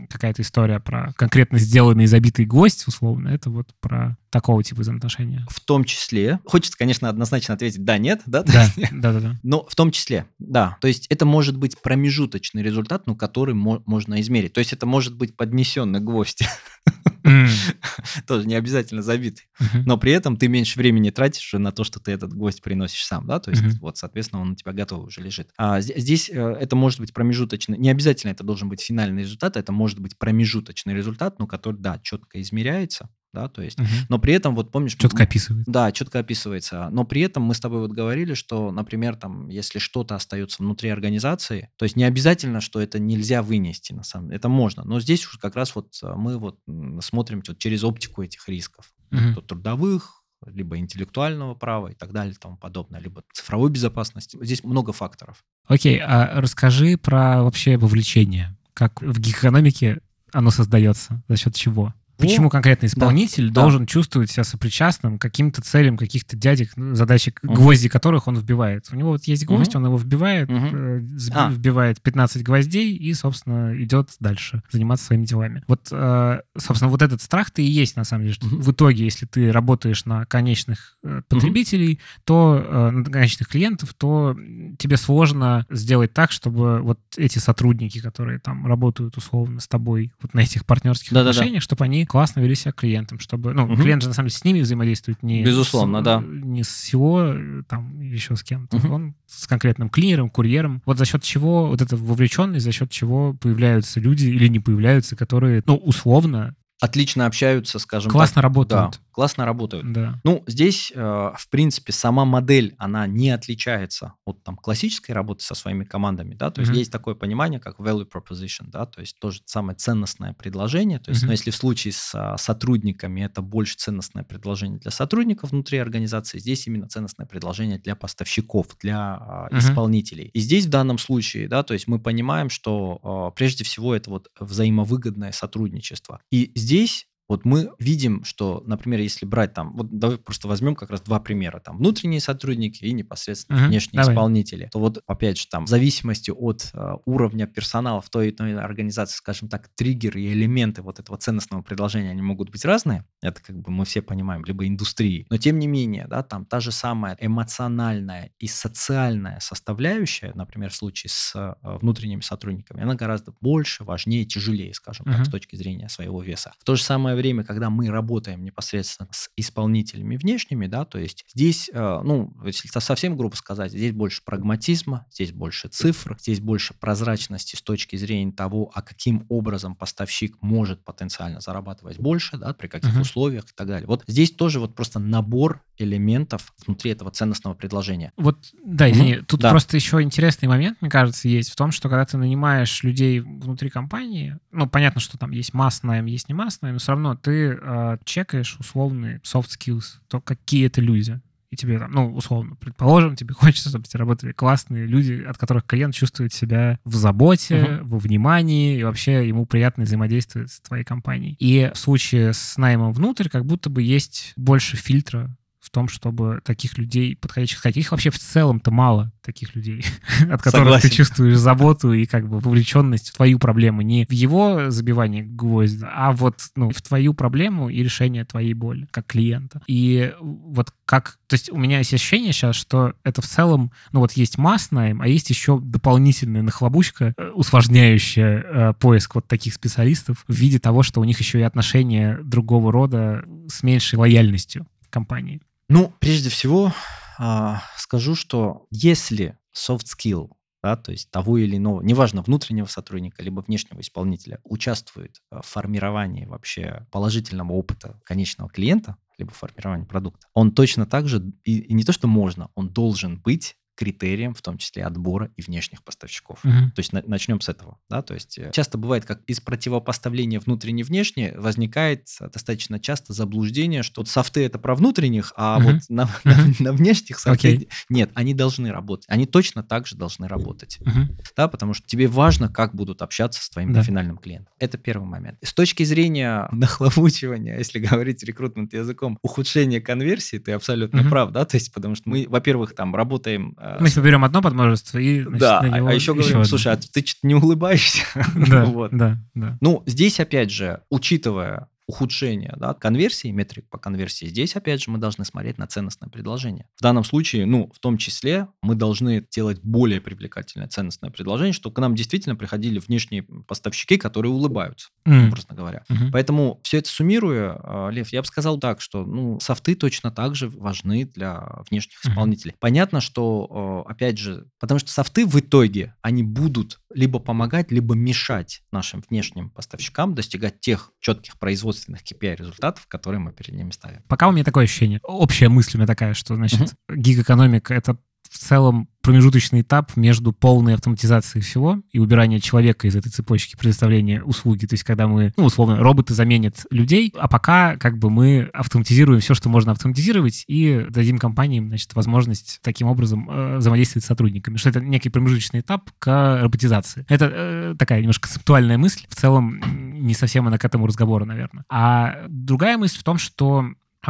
какая-то история про конкретно сделанный забитый гость, условно, это вот про такого типа взаимоотношения.
В том числе. Хочется, конечно, однозначно ответить «да», «нет», да?
Да, да, да, да.
Но в том числе, да. То есть это может быть промежуточный результат, ну, который мо- можно измерить. То есть это может быть поднесенный гвоздь. (laughs) (laughs) Тоже не обязательно забитый. Но при этом ты меньше времени тратишь на то, что ты этот гвоздь приносишь сам, да? То есть вот, соответственно, он у тебя готов уже лежит. А здесь э, это может быть промежуточный, не обязательно это должен быть финальный результат, это может быть промежуточный результат, но который, да, четко измеряется, да, то есть, угу. но при этом, вот помнишь...
Четко описывается.
Да, четко описывается, но при этом мы с тобой вот говорили, что, например, там, если что-то остается внутри организации, то есть не обязательно, что это нельзя вынести, на самом деле, это можно, но здесь уж как раз вот а, мы вот смотрим вот через оптику этих рисков, угу. трудовых, либо интеллектуального права и так далее и тому подобное, либо цифровой безопасности. Здесь много факторов.
Окей, а расскажи про вообще вовлечение. Как в гик-экономике оно создается, за счет чего? Почему конкретно исполнитель да, должен да. чувствовать себя сопричастным к каким-то целям каких-то дядек, ну, задачи, угу. гвозди которых он вбивает? У него вот есть гвоздь, угу. он его вбивает, угу. э, а. вбивает 15 гвоздей и, собственно, идет дальше заниматься своими делами. Вот, э, собственно, вот этот страх-то и есть, на самом деле, что угу. в итоге, если ты работаешь на конечных э, потребителей, угу. то э, на конечных клиентов, то тебе сложно сделать так, чтобы вот эти сотрудники, которые там работают условно с тобой вот на этих партнерских да, отношениях, да, да. чтобы они классно вели себя клиентам, чтобы, ну, угу. клиент же на самом деле с ними взаимодействует не
Безусловно,
с,
да.
не с SEO, там, еще с кем-то. Угу. Он с конкретным клинером, курьером. Вот за счет чего вот эта вовлеченность, за счет чего появляются люди или не появляются, которые, ну, условно
отлично общаются, скажем
Классно так. работают.
Да, классно работают.
Да.
Ну, здесь, э, в принципе, сама модель, она не отличается от там классической работы со своими командами, да, то есть mm-hmm. есть такое понимание, как value proposition, да, то есть тоже самое ценностное предложение, то есть, mm-hmm. ну, если в случае с а, сотрудниками это больше ценностное предложение для сотрудников внутри организации, здесь именно ценностное предложение для поставщиков, для а, mm-hmm. исполнителей. И здесь в данном случае, да, то есть мы понимаем, что а, прежде всего это вот взаимовыгодное сотрудничество. И здесь здесь вот мы видим, что, например, если брать там, вот давай просто возьмем как раз два примера, там внутренние сотрудники и непосредственно uh-huh, внешние давай. исполнители, то вот опять же там в зависимости от э, уровня персонала в той или иной организации, скажем так, триггеры и элементы вот этого ценностного предложения, они могут быть разные, это как бы мы все понимаем, либо индустрии, но тем не менее, да, там та же самая эмоциональная и социальная составляющая, например, в случае с э, внутренними сотрудниками, она гораздо больше, важнее, тяжелее, скажем uh-huh. так, с точки зрения своего веса. В то же самое время, когда мы работаем непосредственно с исполнителями внешними, да, то есть здесь, э, ну, если совсем грубо сказать, здесь больше прагматизма, здесь больше цифр, здесь больше прозрачности с точки зрения того, а каким образом поставщик может потенциально зарабатывать больше, да, при каких uh-huh. условиях и так далее. Вот здесь тоже вот просто набор элементов внутри этого ценностного предложения.
Вот, да, извини, mm-hmm. тут да. просто еще интересный момент, мне кажется, есть в том, что когда ты нанимаешь людей внутри компании, ну, понятно, что там есть масс найм, есть не масс найм, но все равно ты э, чекаешь условный soft skills, то какие это люди. И тебе там, ну, условно, предположим, тебе (laughs) хочется, чтобы тебе работали классные люди, от которых клиент чувствует себя в заботе, uh-huh. во внимании, и вообще ему приятно взаимодействовать с твоей компанией. И в случае с наймом внутрь как будто бы есть больше фильтра в том, чтобы таких людей подходящих сказать. Их вообще в целом-то мало, таких людей, (laughs) от которых Согласен. ты чувствуешь заботу и как бы вовлеченность в твою проблему. Не в его забивании гвоздя, а вот ну, в твою проблему и решение твоей боли как клиента. И вот как... То есть у меня есть ощущение сейчас, что это в целом... Ну вот есть масс найм, а есть еще дополнительная нахлобучка, э, усложняющая э, поиск вот таких специалистов в виде того, что у них еще и отношения другого рода с меньшей лояльностью компании.
Ну, прежде всего, а, скажу, что если soft skill, да, то есть того или иного, неважно, внутреннего сотрудника, либо внешнего исполнителя, участвует в формировании вообще положительного опыта конечного клиента, либо формировании продукта, он точно так же, и, и не то, что можно, он должен быть критериям, в том числе отбора и внешних поставщиков. Угу. То есть на, начнем с этого. Да? То есть э, часто бывает, как из противопоставления внутренне-внешне возникает достаточно часто заблуждение, что вот софты это про внутренних, а угу. вот на, (laughs) на, на внешних софты okay. нет, они должны работать. Они точно так же должны работать. Угу. Да, потому что тебе важно, как будут общаться с твоим да. финальным клиентом. Это первый момент. С точки зрения (laughs) нахлобучивания, если говорить рекрутмент языком, ухудшения конверсии, ты абсолютно угу. прав, да, то есть потому что мы, во-первых, там работаем э,
мы себе берем одно подмножество и значит,
Да,
на него
а еще говорим, слушай, а ты что-то не улыбаешься? (laughs)
Да, вот. да, да.
Ну, здесь, опять же, учитывая ухудшения да, конверсии, метрик по конверсии, здесь, опять же, мы должны смотреть на ценностное предложение. В данном случае, ну, в том числе, мы должны делать более привлекательное ценностное предложение, чтобы к нам действительно приходили внешние поставщики, которые улыбаются, mm. образно говоря. Mm-hmm. Поэтому все это суммируя, а, Лев, я бы сказал так, что, ну, софты точно так же важны для внешних mm-hmm. исполнителей. Понятно, что, а, опять же, потому что софты в итоге, они будут либо помогать, либо мешать нашим внешним поставщикам достигать тех четких производственных KPI результатов, которые мы перед ними ставим.
Пока у меня такое ощущение. Общая мысль у меня такая, что, значит, uh-huh. гиг-экономика — это в целом промежуточный этап между полной автоматизацией всего и убиранием человека из этой цепочки предоставления услуги. То есть когда мы, ну, условно, роботы заменят людей, а пока как бы мы автоматизируем все, что можно автоматизировать, и дадим компаниям, значит, возможность таким образом э, взаимодействовать с сотрудниками. Что это некий промежуточный этап к роботизации. Это э, такая немножко концептуальная мысль. В целом не совсем она к этому разговору, наверное. А другая мысль в том, что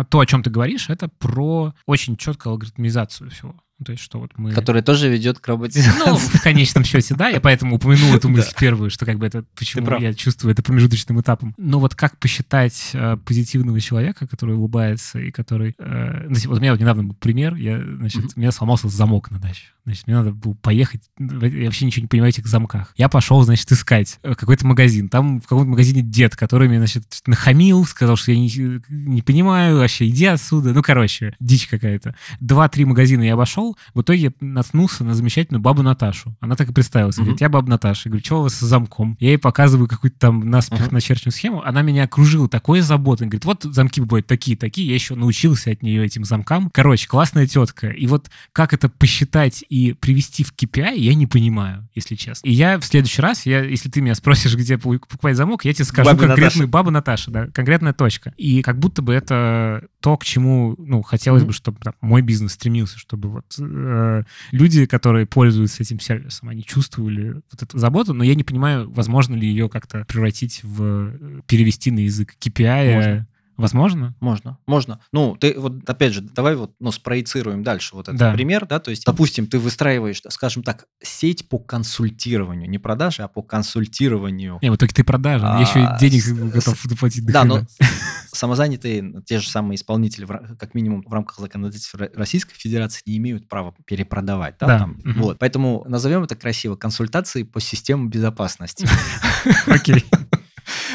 то, о чем ты говоришь, это про очень четкую алгоритмизацию всего. Ну, то есть, что вот мы...
Который тоже ведет к роботизации. (laughs) Ну,
в конечном счете, да, я поэтому упомянул эту (laughs) мысль первую, что как бы это, почему я чувствую это промежуточным этапом. Но вот как посчитать э, позитивного человека, который улыбается и который... Э, вот у меня вот недавно был пример, я, значит, у меня сломался замок на даче. Значит, мне надо было поехать, я вообще ничего не понимаю в этих замках. Я пошел, значит, искать э, какой-то магазин. Там в каком-то магазине дед, который мне, значит, нахамил, сказал, что я не, не понимаю, вообще иди отсюда. Ну, короче, дичь какая-то. Два-три магазина я обошел, в итоге наткнулся на замечательную бабу Наташу. Она так и представилась. Говорит, я баба Наташа. Я говорю, что у вас с замком? Я ей показываю какую-то там наспех uh-huh. начерченную схему. Она меня окружила такой заботой. Говорит, вот замки бывают такие-такие. Я еще научился от нее этим замкам. Короче, классная тетка. И вот как это посчитать и привести в KPI, я не понимаю, если честно. И я в следующий раз, я, если ты меня спросишь, где покупать замок, я тебе скажу Баба конкретную Наташа. баба Наташа, да, конкретная точка. И как будто бы это то, к чему, ну, хотелось mm-hmm. бы, чтобы там, мой бизнес стремился, чтобы вот э, люди, которые пользуются этим сервисом, они чувствовали вот эту заботу, но я не понимаю, возможно ли ее как-то превратить в э, перевести на язык KPI. Можно. Возможно?
Можно, можно. Ну, ты вот, опять же, давай вот, ну, спроецируем дальше вот этот да. пример, да, то есть, допустим, ты выстраиваешь, скажем так, сеть по консультированию, не продажи, а по консультированию.
Не, вот только ты продажи, а, я еще денег с, готов заплатить.
Да, но самозанятые, те же самые исполнители, как минимум в рамках законодательства Российской Федерации, не имеют права перепродавать, да, да. там, угу. вот. Поэтому назовем это красиво консультации по системам безопасности. (laughs)
Окей.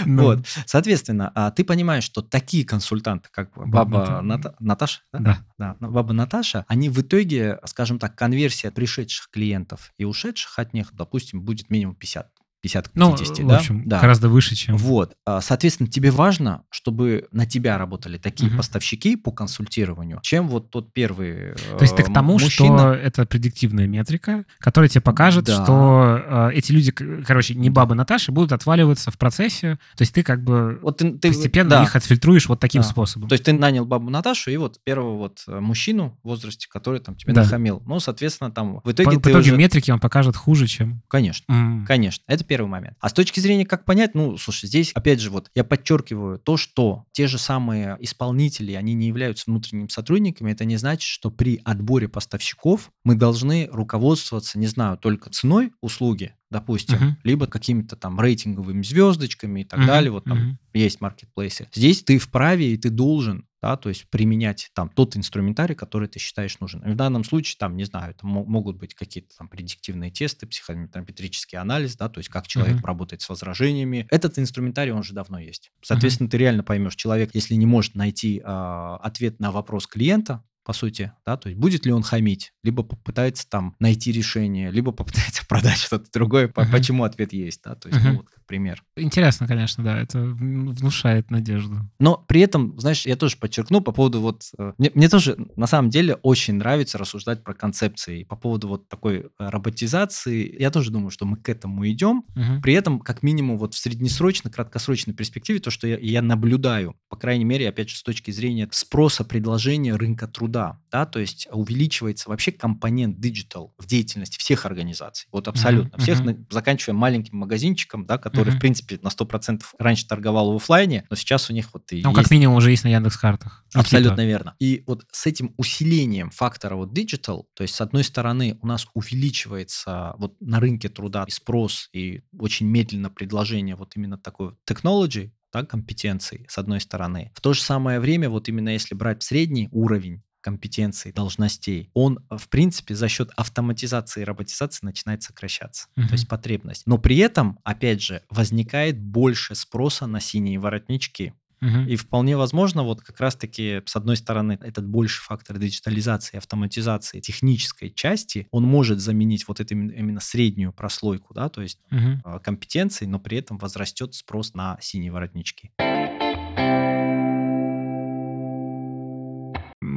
Ну. Вот. Соответственно, а ты понимаешь, что такие консультанты, как баба Ната... Наташа, да. Ну, баба Наташа, они в итоге, скажем так, конверсия пришедших клиентов и ушедших от них, допустим, будет минимум 50 50 к 50, ну,
да? в общем, да. гораздо выше, чем...
Вот. А, соответственно, тебе важно, чтобы на тебя работали такие угу. поставщики по консультированию, чем вот тот первый
То есть ты к тому, мужчина... что это предиктивная метрика, которая тебе покажет, да. что э, эти люди, короче, не бабы Наташи, будут отваливаться в процессе. То есть ты как бы вот ты, ты, постепенно да. их отфильтруешь вот таким да. способом.
То есть ты нанял бабу Наташу и вот первого вот э, мужчину в возрасте, который там тебе да. нахамил. Ну, соответственно, там в итоге
по, ты в итоге уже... метрики он покажет хуже, чем...
Конечно, mm. конечно. Это первый момент. А с точки зрения, как понять, ну, слушай, здесь, опять же, вот я подчеркиваю то, что те же самые исполнители, они не являются внутренними сотрудниками, это не значит, что при отборе поставщиков мы должны руководствоваться, не знаю, только ценой услуги, допустим, uh-huh. либо какими-то там рейтинговыми звездочками и так uh-huh. далее. Вот там uh-huh. есть маркетплейсы. Здесь ты вправе и ты должен да, то есть применять там тот инструментарий, который ты считаешь нужен. И в данном случае, там, не знаю, это могут быть какие-то там предиктивные тесты, психометрический анализ, да, то есть как человек uh-huh. работает с возражениями. Этот инструментарий, он же давно есть. Соответственно, uh-huh. ты реально поймешь, человек, если не может найти э, ответ на вопрос клиента, по сути, да, то есть будет ли он хамить, либо попытается там найти решение, либо попытается (laughs) продать что-то другое, uh-huh. почему ответ есть, да, то есть, uh-huh. ну, вот как пример.
Интересно, конечно, да, это внушает надежду.
Но при этом, знаешь, я тоже подчеркну по поводу вот, э, мне, мне тоже на самом деле очень нравится рассуждать про концепции, по поводу вот такой э, роботизации, я тоже думаю, что мы к этому идем, uh-huh. при этом, как минимум, вот в среднесрочной, краткосрочной перспективе, то, что я, я наблюдаю, по крайней мере, опять же, с точки зрения спроса, предложения рынка труда, труда, да, то есть увеличивается вообще компонент digital в деятельности всех организаций, вот абсолютно, uh-huh, всех, uh-huh. заканчивая маленьким магазинчиком, да, который, uh-huh. в принципе, на 100% раньше торговал в офлайне, но сейчас у них вот и
Ну, есть... как минимум уже есть на Яндекс.Картах.
Абсолютно Никита. верно. И вот с этим усилением фактора вот digital, то есть с одной стороны у нас увеличивается вот на рынке труда и спрос, и очень медленно предложение вот именно такой technology, да, компетенций, с одной стороны. В то же самое время, вот именно если брать средний уровень компетенций, должностей, он, э, в принципе, за счет автоматизации и роботизации начинает сокращаться. Uh-huh. То есть потребность. Но при этом, опять же, возникает больше спроса на синие воротнички. Угу. И вполне возможно, вот как раз-таки, с одной стороны, этот больший фактор диджитализации, автоматизации технической части, он может заменить вот эту именно среднюю прослойку, да, то есть угу. компетенции, но при этом возрастет спрос на синие воротнички.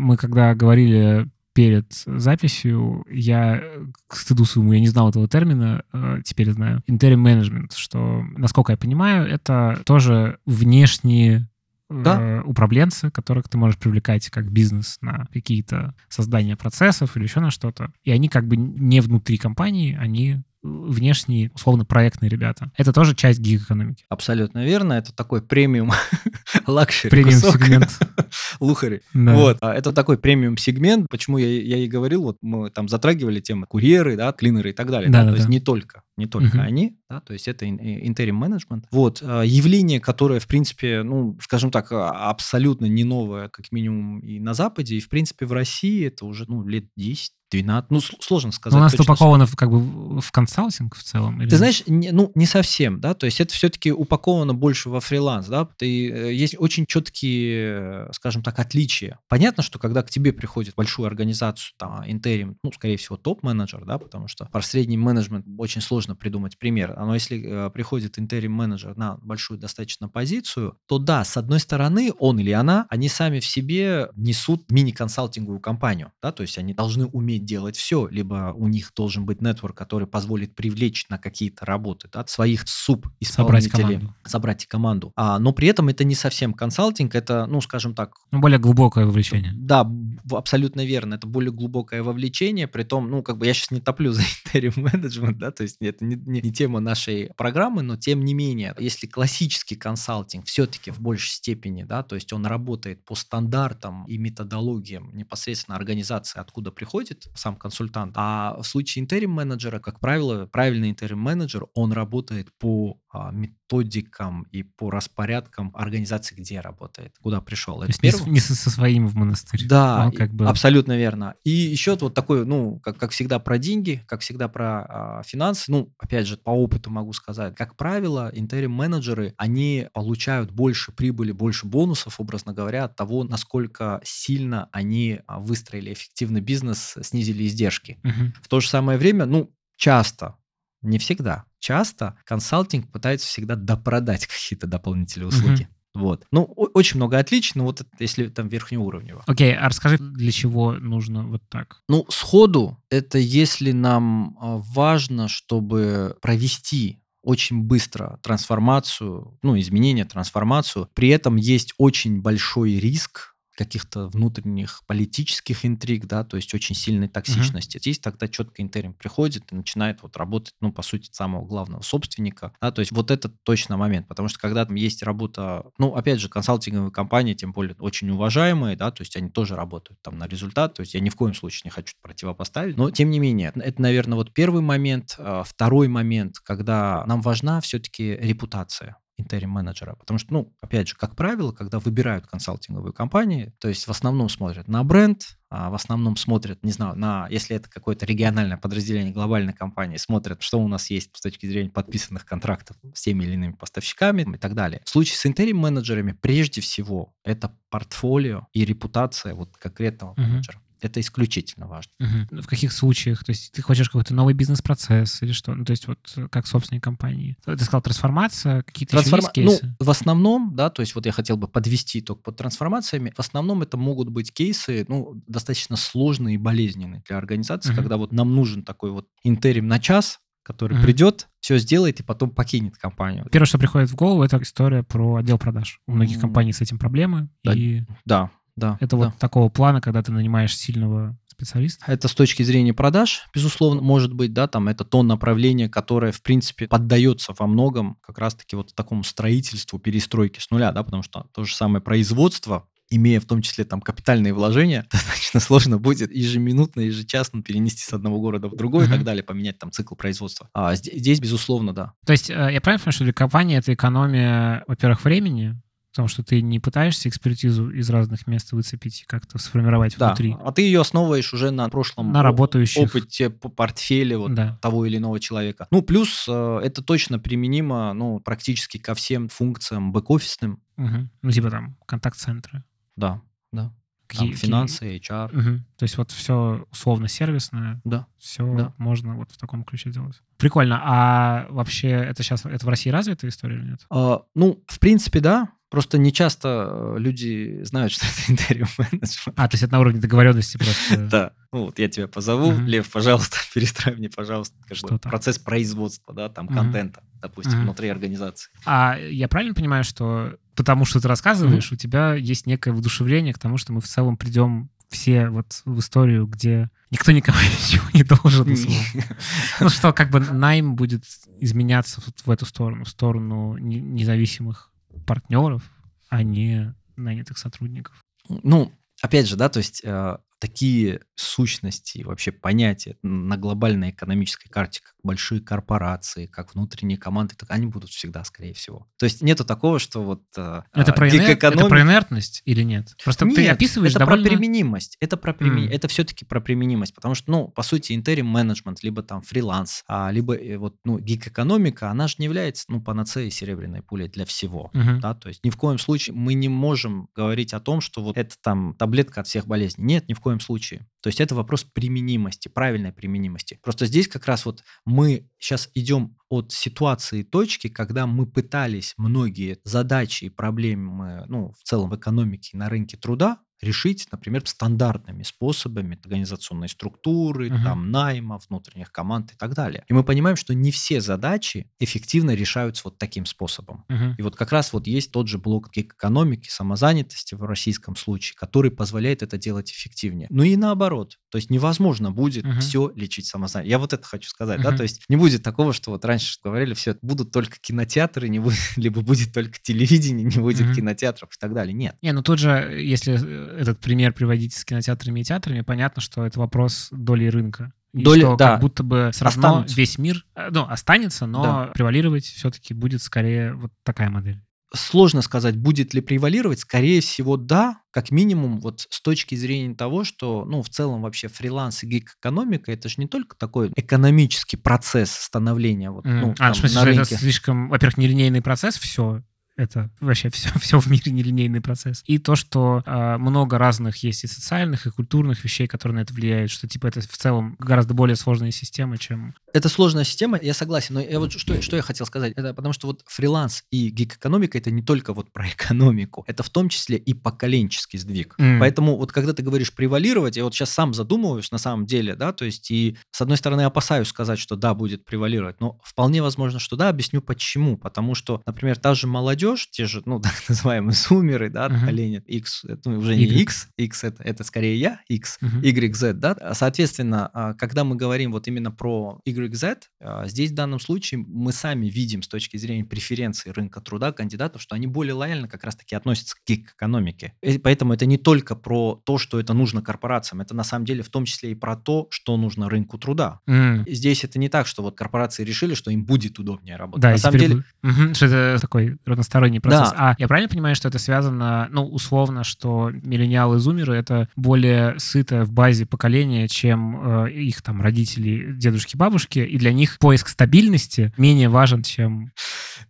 Мы когда говорили перед записью я, к стыду своему, я не знал этого термина, э, теперь знаю. Interim management, что, насколько я понимаю, это тоже внешние да? Э, управленцы, которых ты можешь привлекать как бизнес на какие-то создания процессов или еще на что-то. И они как бы не внутри компании, они внешние, условно, проектные ребята. Это тоже часть гиг-экономики.
Абсолютно верно. Это такой премиум (laughs) luxury
Премиум сегмент. (laughs)
Luxury. Да. Вот. А это такой премиум сегмент. Почему я, я и говорил, вот мы там затрагивали темы курьеры, да, клинеры и так далее. Да, да, да, то да. есть не только не только угу. они, да, то есть это interim management. Вот, а, явление, которое, в принципе, ну, скажем так, а, абсолютно не новое, как минимум и на Западе, и, в принципе, в России это уже, ну, лет 10, 12, ну, сложно сказать. Но
у нас упаковано в, как бы в консалтинг в целом?
Или... Ты знаешь, не, ну, не совсем, да, то есть это все-таки упаковано больше во фриланс, да, ты, э, есть очень четкие, скажем так, отличия. Понятно, что когда к тебе приходит большую организацию, там, интерим, ну, скорее всего, топ-менеджер, да, потому что про средний менеджмент очень сложно придумать пример, но если э, приходит интерим менеджер на большую достаточно позицию, то да, с одной стороны, он или она, они сами в себе несут мини-консалтинговую компанию, да, то есть они должны уметь уметь делать все, либо у них должен быть нетворк, который позволит привлечь на какие-то работы да, своих суб-исполнителей. Собрать команду. Собрать команду. А, но при этом это не совсем консалтинг, это, ну, скажем так...
Ну, более глубокое вовлечение.
Да, абсолютно верно. Это более глубокое вовлечение, при том, ну, как бы я сейчас не топлю (laughs) за интерим менеджмент, да, то есть это не, не, не тема нашей программы, но тем не менее, если классический консалтинг все-таки в большей степени, да, то есть он работает по стандартам и методологиям непосредственно организации, откуда приходит сам консультант. А в случае интерим-менеджера, как правило, правильный интерим-менеджер, он работает по методикам и по распорядкам организации, где работает, куда пришел.
Это То есть не со, своим в монастырь.
Да, как бы... абсолютно верно. И еще вот такой, ну, как, как всегда про деньги, как всегда про а, финансы. Ну, опять же, по опыту могу сказать, как правило, интерим-менеджеры, они получают больше прибыли, больше бонусов, образно говоря, от того, насколько сильно они а, выстроили эффективный бизнес, снизили издержки. Угу. В то же самое время, ну, часто не всегда. Часто консалтинг пытается всегда допродать какие-то дополнительные услуги. Mm-hmm. Вот. Ну, очень много отличий, но вот это, если там верхнеуровнево.
Окей, okay, а расскажи, для чего нужно вот так?
Ну, сходу, это если нам а, важно, чтобы провести очень быстро трансформацию, ну, изменение, трансформацию. При этом есть очень большой риск каких-то внутренних политических интриг, да, то есть очень сильной токсичности. Mm-hmm. Здесь тогда четко интерим приходит и начинает вот работать, ну, по сути, самого главного собственника, да, то есть вот это точно момент, потому что когда там есть работа, ну, опять же, консалтинговые компании, тем более очень уважаемые, да, то есть они тоже работают там на результат, то есть я ни в коем случае не хочу противопоставить, но тем не менее, это, наверное, вот первый момент. А второй момент, когда нам важна все-таки репутация интерим-менеджера. Потому что, ну, опять же, как правило, когда выбирают консалтинговые компании, то есть в основном смотрят на бренд, а в основном смотрят, не знаю, на, если это какое-то региональное подразделение глобальной компании, смотрят, что у нас есть с точки зрения подписанных контрактов с теми или иными поставщиками и так далее. В случае с интерим-менеджерами прежде всего это портфолио и репутация вот конкретного uh-huh. менеджера. Это исключительно важно.
Угу. В каких случаях? То есть ты хочешь какой-то новый бизнес-процесс или что? Ну, то есть вот э, как собственной компании. Ты сказал трансформация, какие-то Трансформа...
Ну, в основном, да, то есть вот я хотел бы подвести итог под трансформациями. В основном это могут быть кейсы, ну, достаточно сложные и болезненные для организации, угу. когда вот нам нужен такой вот интерим на час, который mm придет, все сделает и потом покинет компанию.
Первое, что приходит в голову, это история про отдел продаж. У многих компаний с этим проблемы.
Да,
и...
да, да.
Это
да.
вот такого плана, когда ты нанимаешь сильного специалиста?
Это с точки зрения продаж, безусловно, может быть, да, там это то направление, которое, в принципе, поддается во многом как раз-таки вот такому строительству, перестройке с нуля, да, потому что то же самое производство, имея в том числе там капитальные вложения, (laughs) достаточно сложно будет ежеминутно, ежечасно перенести с одного города в другой uh-huh. и так далее, поменять там цикл производства. А здесь, здесь, безусловно, да.
То есть э, я правильно понимаю, что для компании это экономия, во-первых, времени, Потому что ты не пытаешься экспертизу из разных мест выцепить и как-то сформировать да. внутри.
А ты ее основываешь уже на прошлом
на работающих.
опыте по портфеле вот да. того или иного человека. Ну, плюс э, это точно применимо ну, практически ко всем функциям бэк-офисным,
Мгм. Ну, типа там контакт-центры.
Да, да.
Какие-
Там финансы, HR.
Мгм. То есть вот все условно сервисное,
Да.
все
Да.
можно вот в таком ключе делать. Прикольно. А вообще это сейчас это в России развитая история или нет?
А, ну, в принципе, да. Просто не часто э, люди знают, (laughs) что это интервью менеджмент.
А, то есть это на уровне договоренности просто. (laughs)
Да. Ну, вот я тебя позову. Лев, пожалуйста, (laughs) перестрой мне, пожалуйста, как бы процесс производства, да, там, контента, допустим, внутри организации.
А я правильно понимаю, что потому что ты рассказываешь, у тебя есть некое вдушевление к тому, что мы в целом придем все вот в историю, где никто никому (laughs) ничего не должен. (laughs) Ну что, как бы найм будет изменяться в эту сторону, в сторону не- независимых партнеров, а не нанятых сотрудников.
Ну, опять же, да, то есть э, такие сущности, вообще понятия на глобальной экономической карте, как большие корпорации, как внутренние команды, так они будут всегда, скорее всего. То есть нету такого, что вот
Это
э,
про, инер- это
гиг-экономика-
про инертность или нет? Просто ты
Нет,
описываешь
это
довольно...
про применимость. Это про примени-
М.
Это все-таки про применимость, потому что, ну, по сути, интерим менеджмент, либо там фриланс, а, либо э, вот, ну, гик-экономика, она же не является, ну, панацеей серебряной пулей для всего.
Мгм.
Да, то есть ни в коем случае мы не можем говорить о том, что вот это там таблетка от всех болезней. Нет, ни в коем случае. То есть это вопрос применимости, правильной применимости. Просто здесь как раз вот мы сейчас идем от ситуации точки, когда мы пытались многие задачи и проблемы, ну, в целом в экономике на рынке труда решить, например, стандартными способами организационной структуры,
Мгм.
там, найма, внутренних команд и так далее. И мы понимаем, что не все задачи эффективно решаются вот таким способом.
Мгм.
И вот как раз вот есть тот же блок экономики, самозанятости в российском случае, который позволяет это делать эффективнее. Ну и наоборот. То есть невозможно будет
Мгм.
все лечить самозанятостью. Я вот это хочу сказать, да,
Мгм.
то есть не будет такого, что вот раньше говорили, все, будут только кинотеатры, не будет, (laughs) либо будет только телевидение, не будет
Мгм.
кинотеатров и так далее. Нет.
Не, ну тут же, если э, этот пример приводить с кинотеатрами и театрами, понятно, что это вопрос доли рынка. И
Доли-
что
да.
как будто бы все равно
Останутся.
весь мир, э, ну, останется, но
Да.
превалировать все-таки будет скорее вот такая модель.
Сложно сказать, будет ли превалировать. Скорее всего, да, как минимум, вот с точки зрения того, что, ну, в целом вообще фриланс и гик-экономика, это же не только такой экономический процесс становления вот,
М.
ну,
а,
там,
в смысле,
на
что это
рынке.
слишком, во-первых, нелинейный процесс, все это вообще (laughs) все, все в мире нелинейный процесс. И то, что а, много разных есть и социальных, и культурных вещей, которые на это влияют, что типа это в целом гораздо более сложная система, чем...
Это сложная система, я согласен, но я вот что, что я хотел сказать, это потому что вот фриланс и гик-экономика это не только вот про (laughs) экономику, это в том числе и поколенческий сдвиг.
М.
Поэтому вот когда ты говоришь превалировать, я вот сейчас сам задумываюсь на самом деле, да, то есть и с одной стороны опасаюсь сказать, что да, будет превалировать, но вполне возможно, что да, объясню почему. Потому что, например, та же молодежь, те же, ну, (laughs) так называемые зумеры, да,
Мгм.
поколение X, это ну, уже не
Y.
X, X это, это скорее я, X,
Мгм.
YZ, да. А, Соответственно, а, когда мы говорим вот именно про YZ, а, здесь в данном случае мы сами видим с точки зрения преференций рынка труда кандидатов, что они более лояльно как раз-таки относятся к гиг-экономике. И Поэтому это не только про то, что это нужно корпорациям, это на самом деле в том числе и про то, что нужно рынку труда. И Здесь это не так, что вот корпорации решили, что им будет удобнее работать.
Да,
на самом деле,
Мгм, что это такой разносторонний процесс.
Да.
А я правильно понимаю, что это связано, ну, условно, что миллениалы и зумеры — это более сытое в базе поколение, чем э, их там родители, дедушки, бабушки, и для них поиск стабильности менее важен, чем...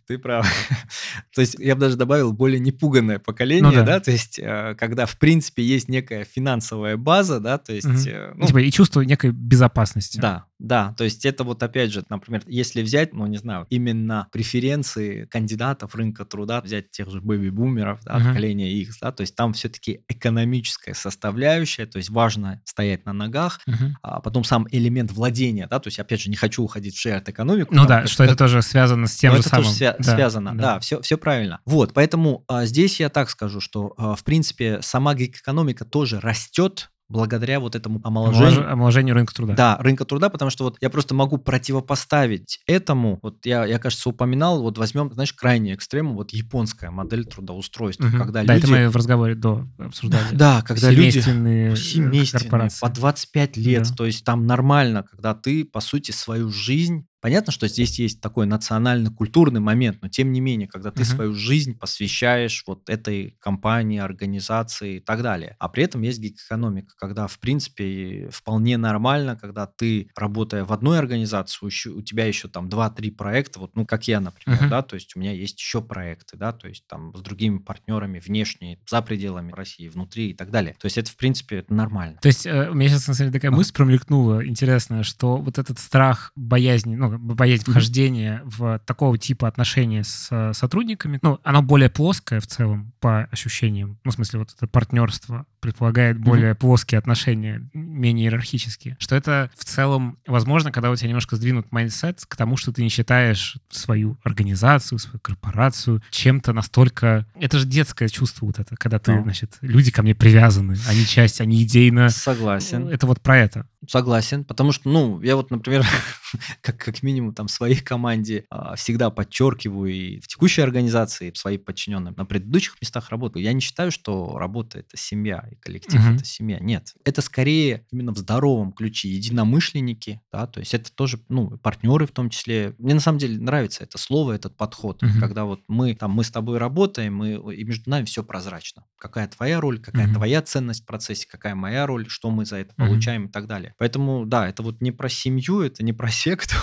Ты прав. (laughs) То есть я бы даже добавил более непуганное поколение,
Ну да.
да. то есть э, когда в принципе есть некая финансовая база, да, то есть,
Мгм.
э,
Ну,
ну,
типа, и чувство некой безопасности.
да, да, то есть это вот опять же, например, если взять, ну не знаю, именно преференции кандидатов рынка труда, взять тех же бэби-бумеров, да,
Мгм.
поколение X, да, то есть там все-таки экономическая составляющая, то есть важно стоять на ногах,
Мгм.
а потом сам элемент владения, да, то есть опять же не хочу уходить в шеер экономику.
Ну да, что это
как-
тоже связано с тем же
это
самым.
тоже свя-
Да,
связано, да, все, все правильно. Вот, поэтому а, здесь я так скажу, что а, в принципе сама гик-экономика тоже растет благодаря вот этому омоложению.
Омолож- Омоложению рынка труда.
Да, рынка труда, потому что вот я просто могу противопоставить этому, вот я, я, кажется, упоминал, вот возьмем, знаешь, крайний экстрем, вот японская модель трудоустройства,
Мгм.
когда
да,
люди...
это мы в разговоре до обсуждали.
Да, когда люди...
Семейственные, э,
Семейственные,
корпорации.
по 25 лет.
Да.
То есть там нормально, когда ты, по сути, свою жизнь Понятно, что здесь есть такой национально-культурный момент, но тем не менее, когда ты
Мгм.
свою жизнь посвящаешь вот этой компании, организации и так далее. А при этом есть гиг-экономика, когда, в принципе, вполне нормально, когда ты, работая в одной организации, у тебя еще там 2-3 проекта, вот, ну, как я, например,
Мгм.
да, то есть у меня есть еще проекты, да, то есть там с другими партнерами внешне, за пределами России, внутри и так далее. То есть это, в принципе, это нормально.
То есть э, у меня сейчас, на самом деле, такая
А.
мысль промелькнула интересная, что вот этот страх, боязнь, ну, бы боязнь вхождения в такого типа отношения с э, сотрудниками, ну, оно более плоское в целом по ощущениям. Ну, в смысле, вот это партнерство предполагает более плоские отношения, менее иерархические. Что это в целом возможно, когда у тебя немножко сдвинут mindset к тому, что ты не считаешь свою организацию, свою корпорацию чем-то настолько... Это же детское чувство вот это, когда ты,
Ну.
значит, люди ко мне привязаны, они часть, они идейно...
Согласен.
Это вот про это.
Согласен, потому что, ну, я вот, например, (laughs) как, как минимум там в своей команде а, всегда подчеркиваю и в текущей организации, и своим подчиненным на предыдущих местах работы. Я не считаю, что работа это семья и коллектив
Мгм.
это семья. Нет, это скорее именно в здоровом ключе единомышленники, да, то есть это тоже, ну, партнеры в том числе. Мне на самом деле нравится это слово, этот подход,
Мгм.
когда вот мы там мы с тобой работаем, мы и между нами все прозрачно. Какая твоя роль, какая
Мгм.
твоя ценность в процессе, какая моя роль, что мы за это
Мгм.
получаем и так далее. Поэтому, да, это вот не про семью, это не про (laughs) секту.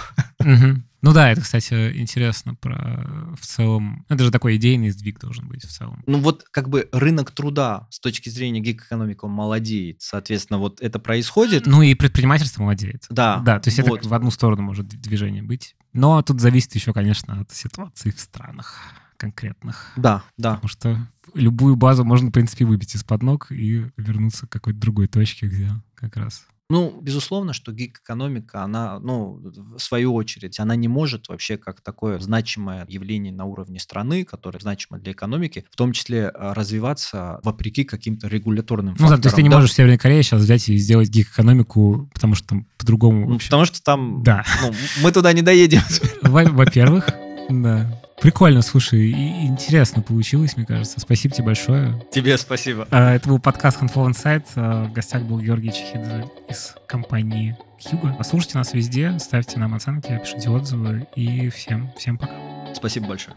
Мгм. Ну да, это, кстати, интересно про в целом... Это же такой идейный сдвиг должен быть в целом.
Ну вот как бы рынок труда с точки зрения гиг-экономики он молодеет. Соответственно, вот это происходит.
Ну и предпринимательство молодеет.
Да,
Да, то есть
вот.
это в одну сторону может движение быть. Но тут зависит еще, конечно, от ситуации в странах конкретных.
Да, да.
Потому что любую базу можно, в принципе, выбить из-под ног и вернуться к какой-то другой точке, где как раз...
Ну, безусловно, что гиг-экономика, она, ну, в свою очередь, она не может вообще как такое значимое явление на уровне страны, которое значимо для экономики, в том числе а, развиваться вопреки каким-то регуляторным
Ну да, то есть ты не
факторам, да.
можешь в Северной Корее сейчас взять и сделать гиг-экономику, потому что там по-другому
Ну,
вообще.
потому что там
Да.
ну, мы туда не доедем.
Во- Во-первых, да. Прикольно, слушай, и интересно получилось, мне кажется. Спасибо тебе большое.
Тебе спасибо.
А, Это был подкаст Handful Insight. А, В гостях был Георгий Чехидзе из компании Hugo. Слушайте нас везде, ставьте нам оценки, пишите отзывы и всем, всем пока.
Спасибо большое.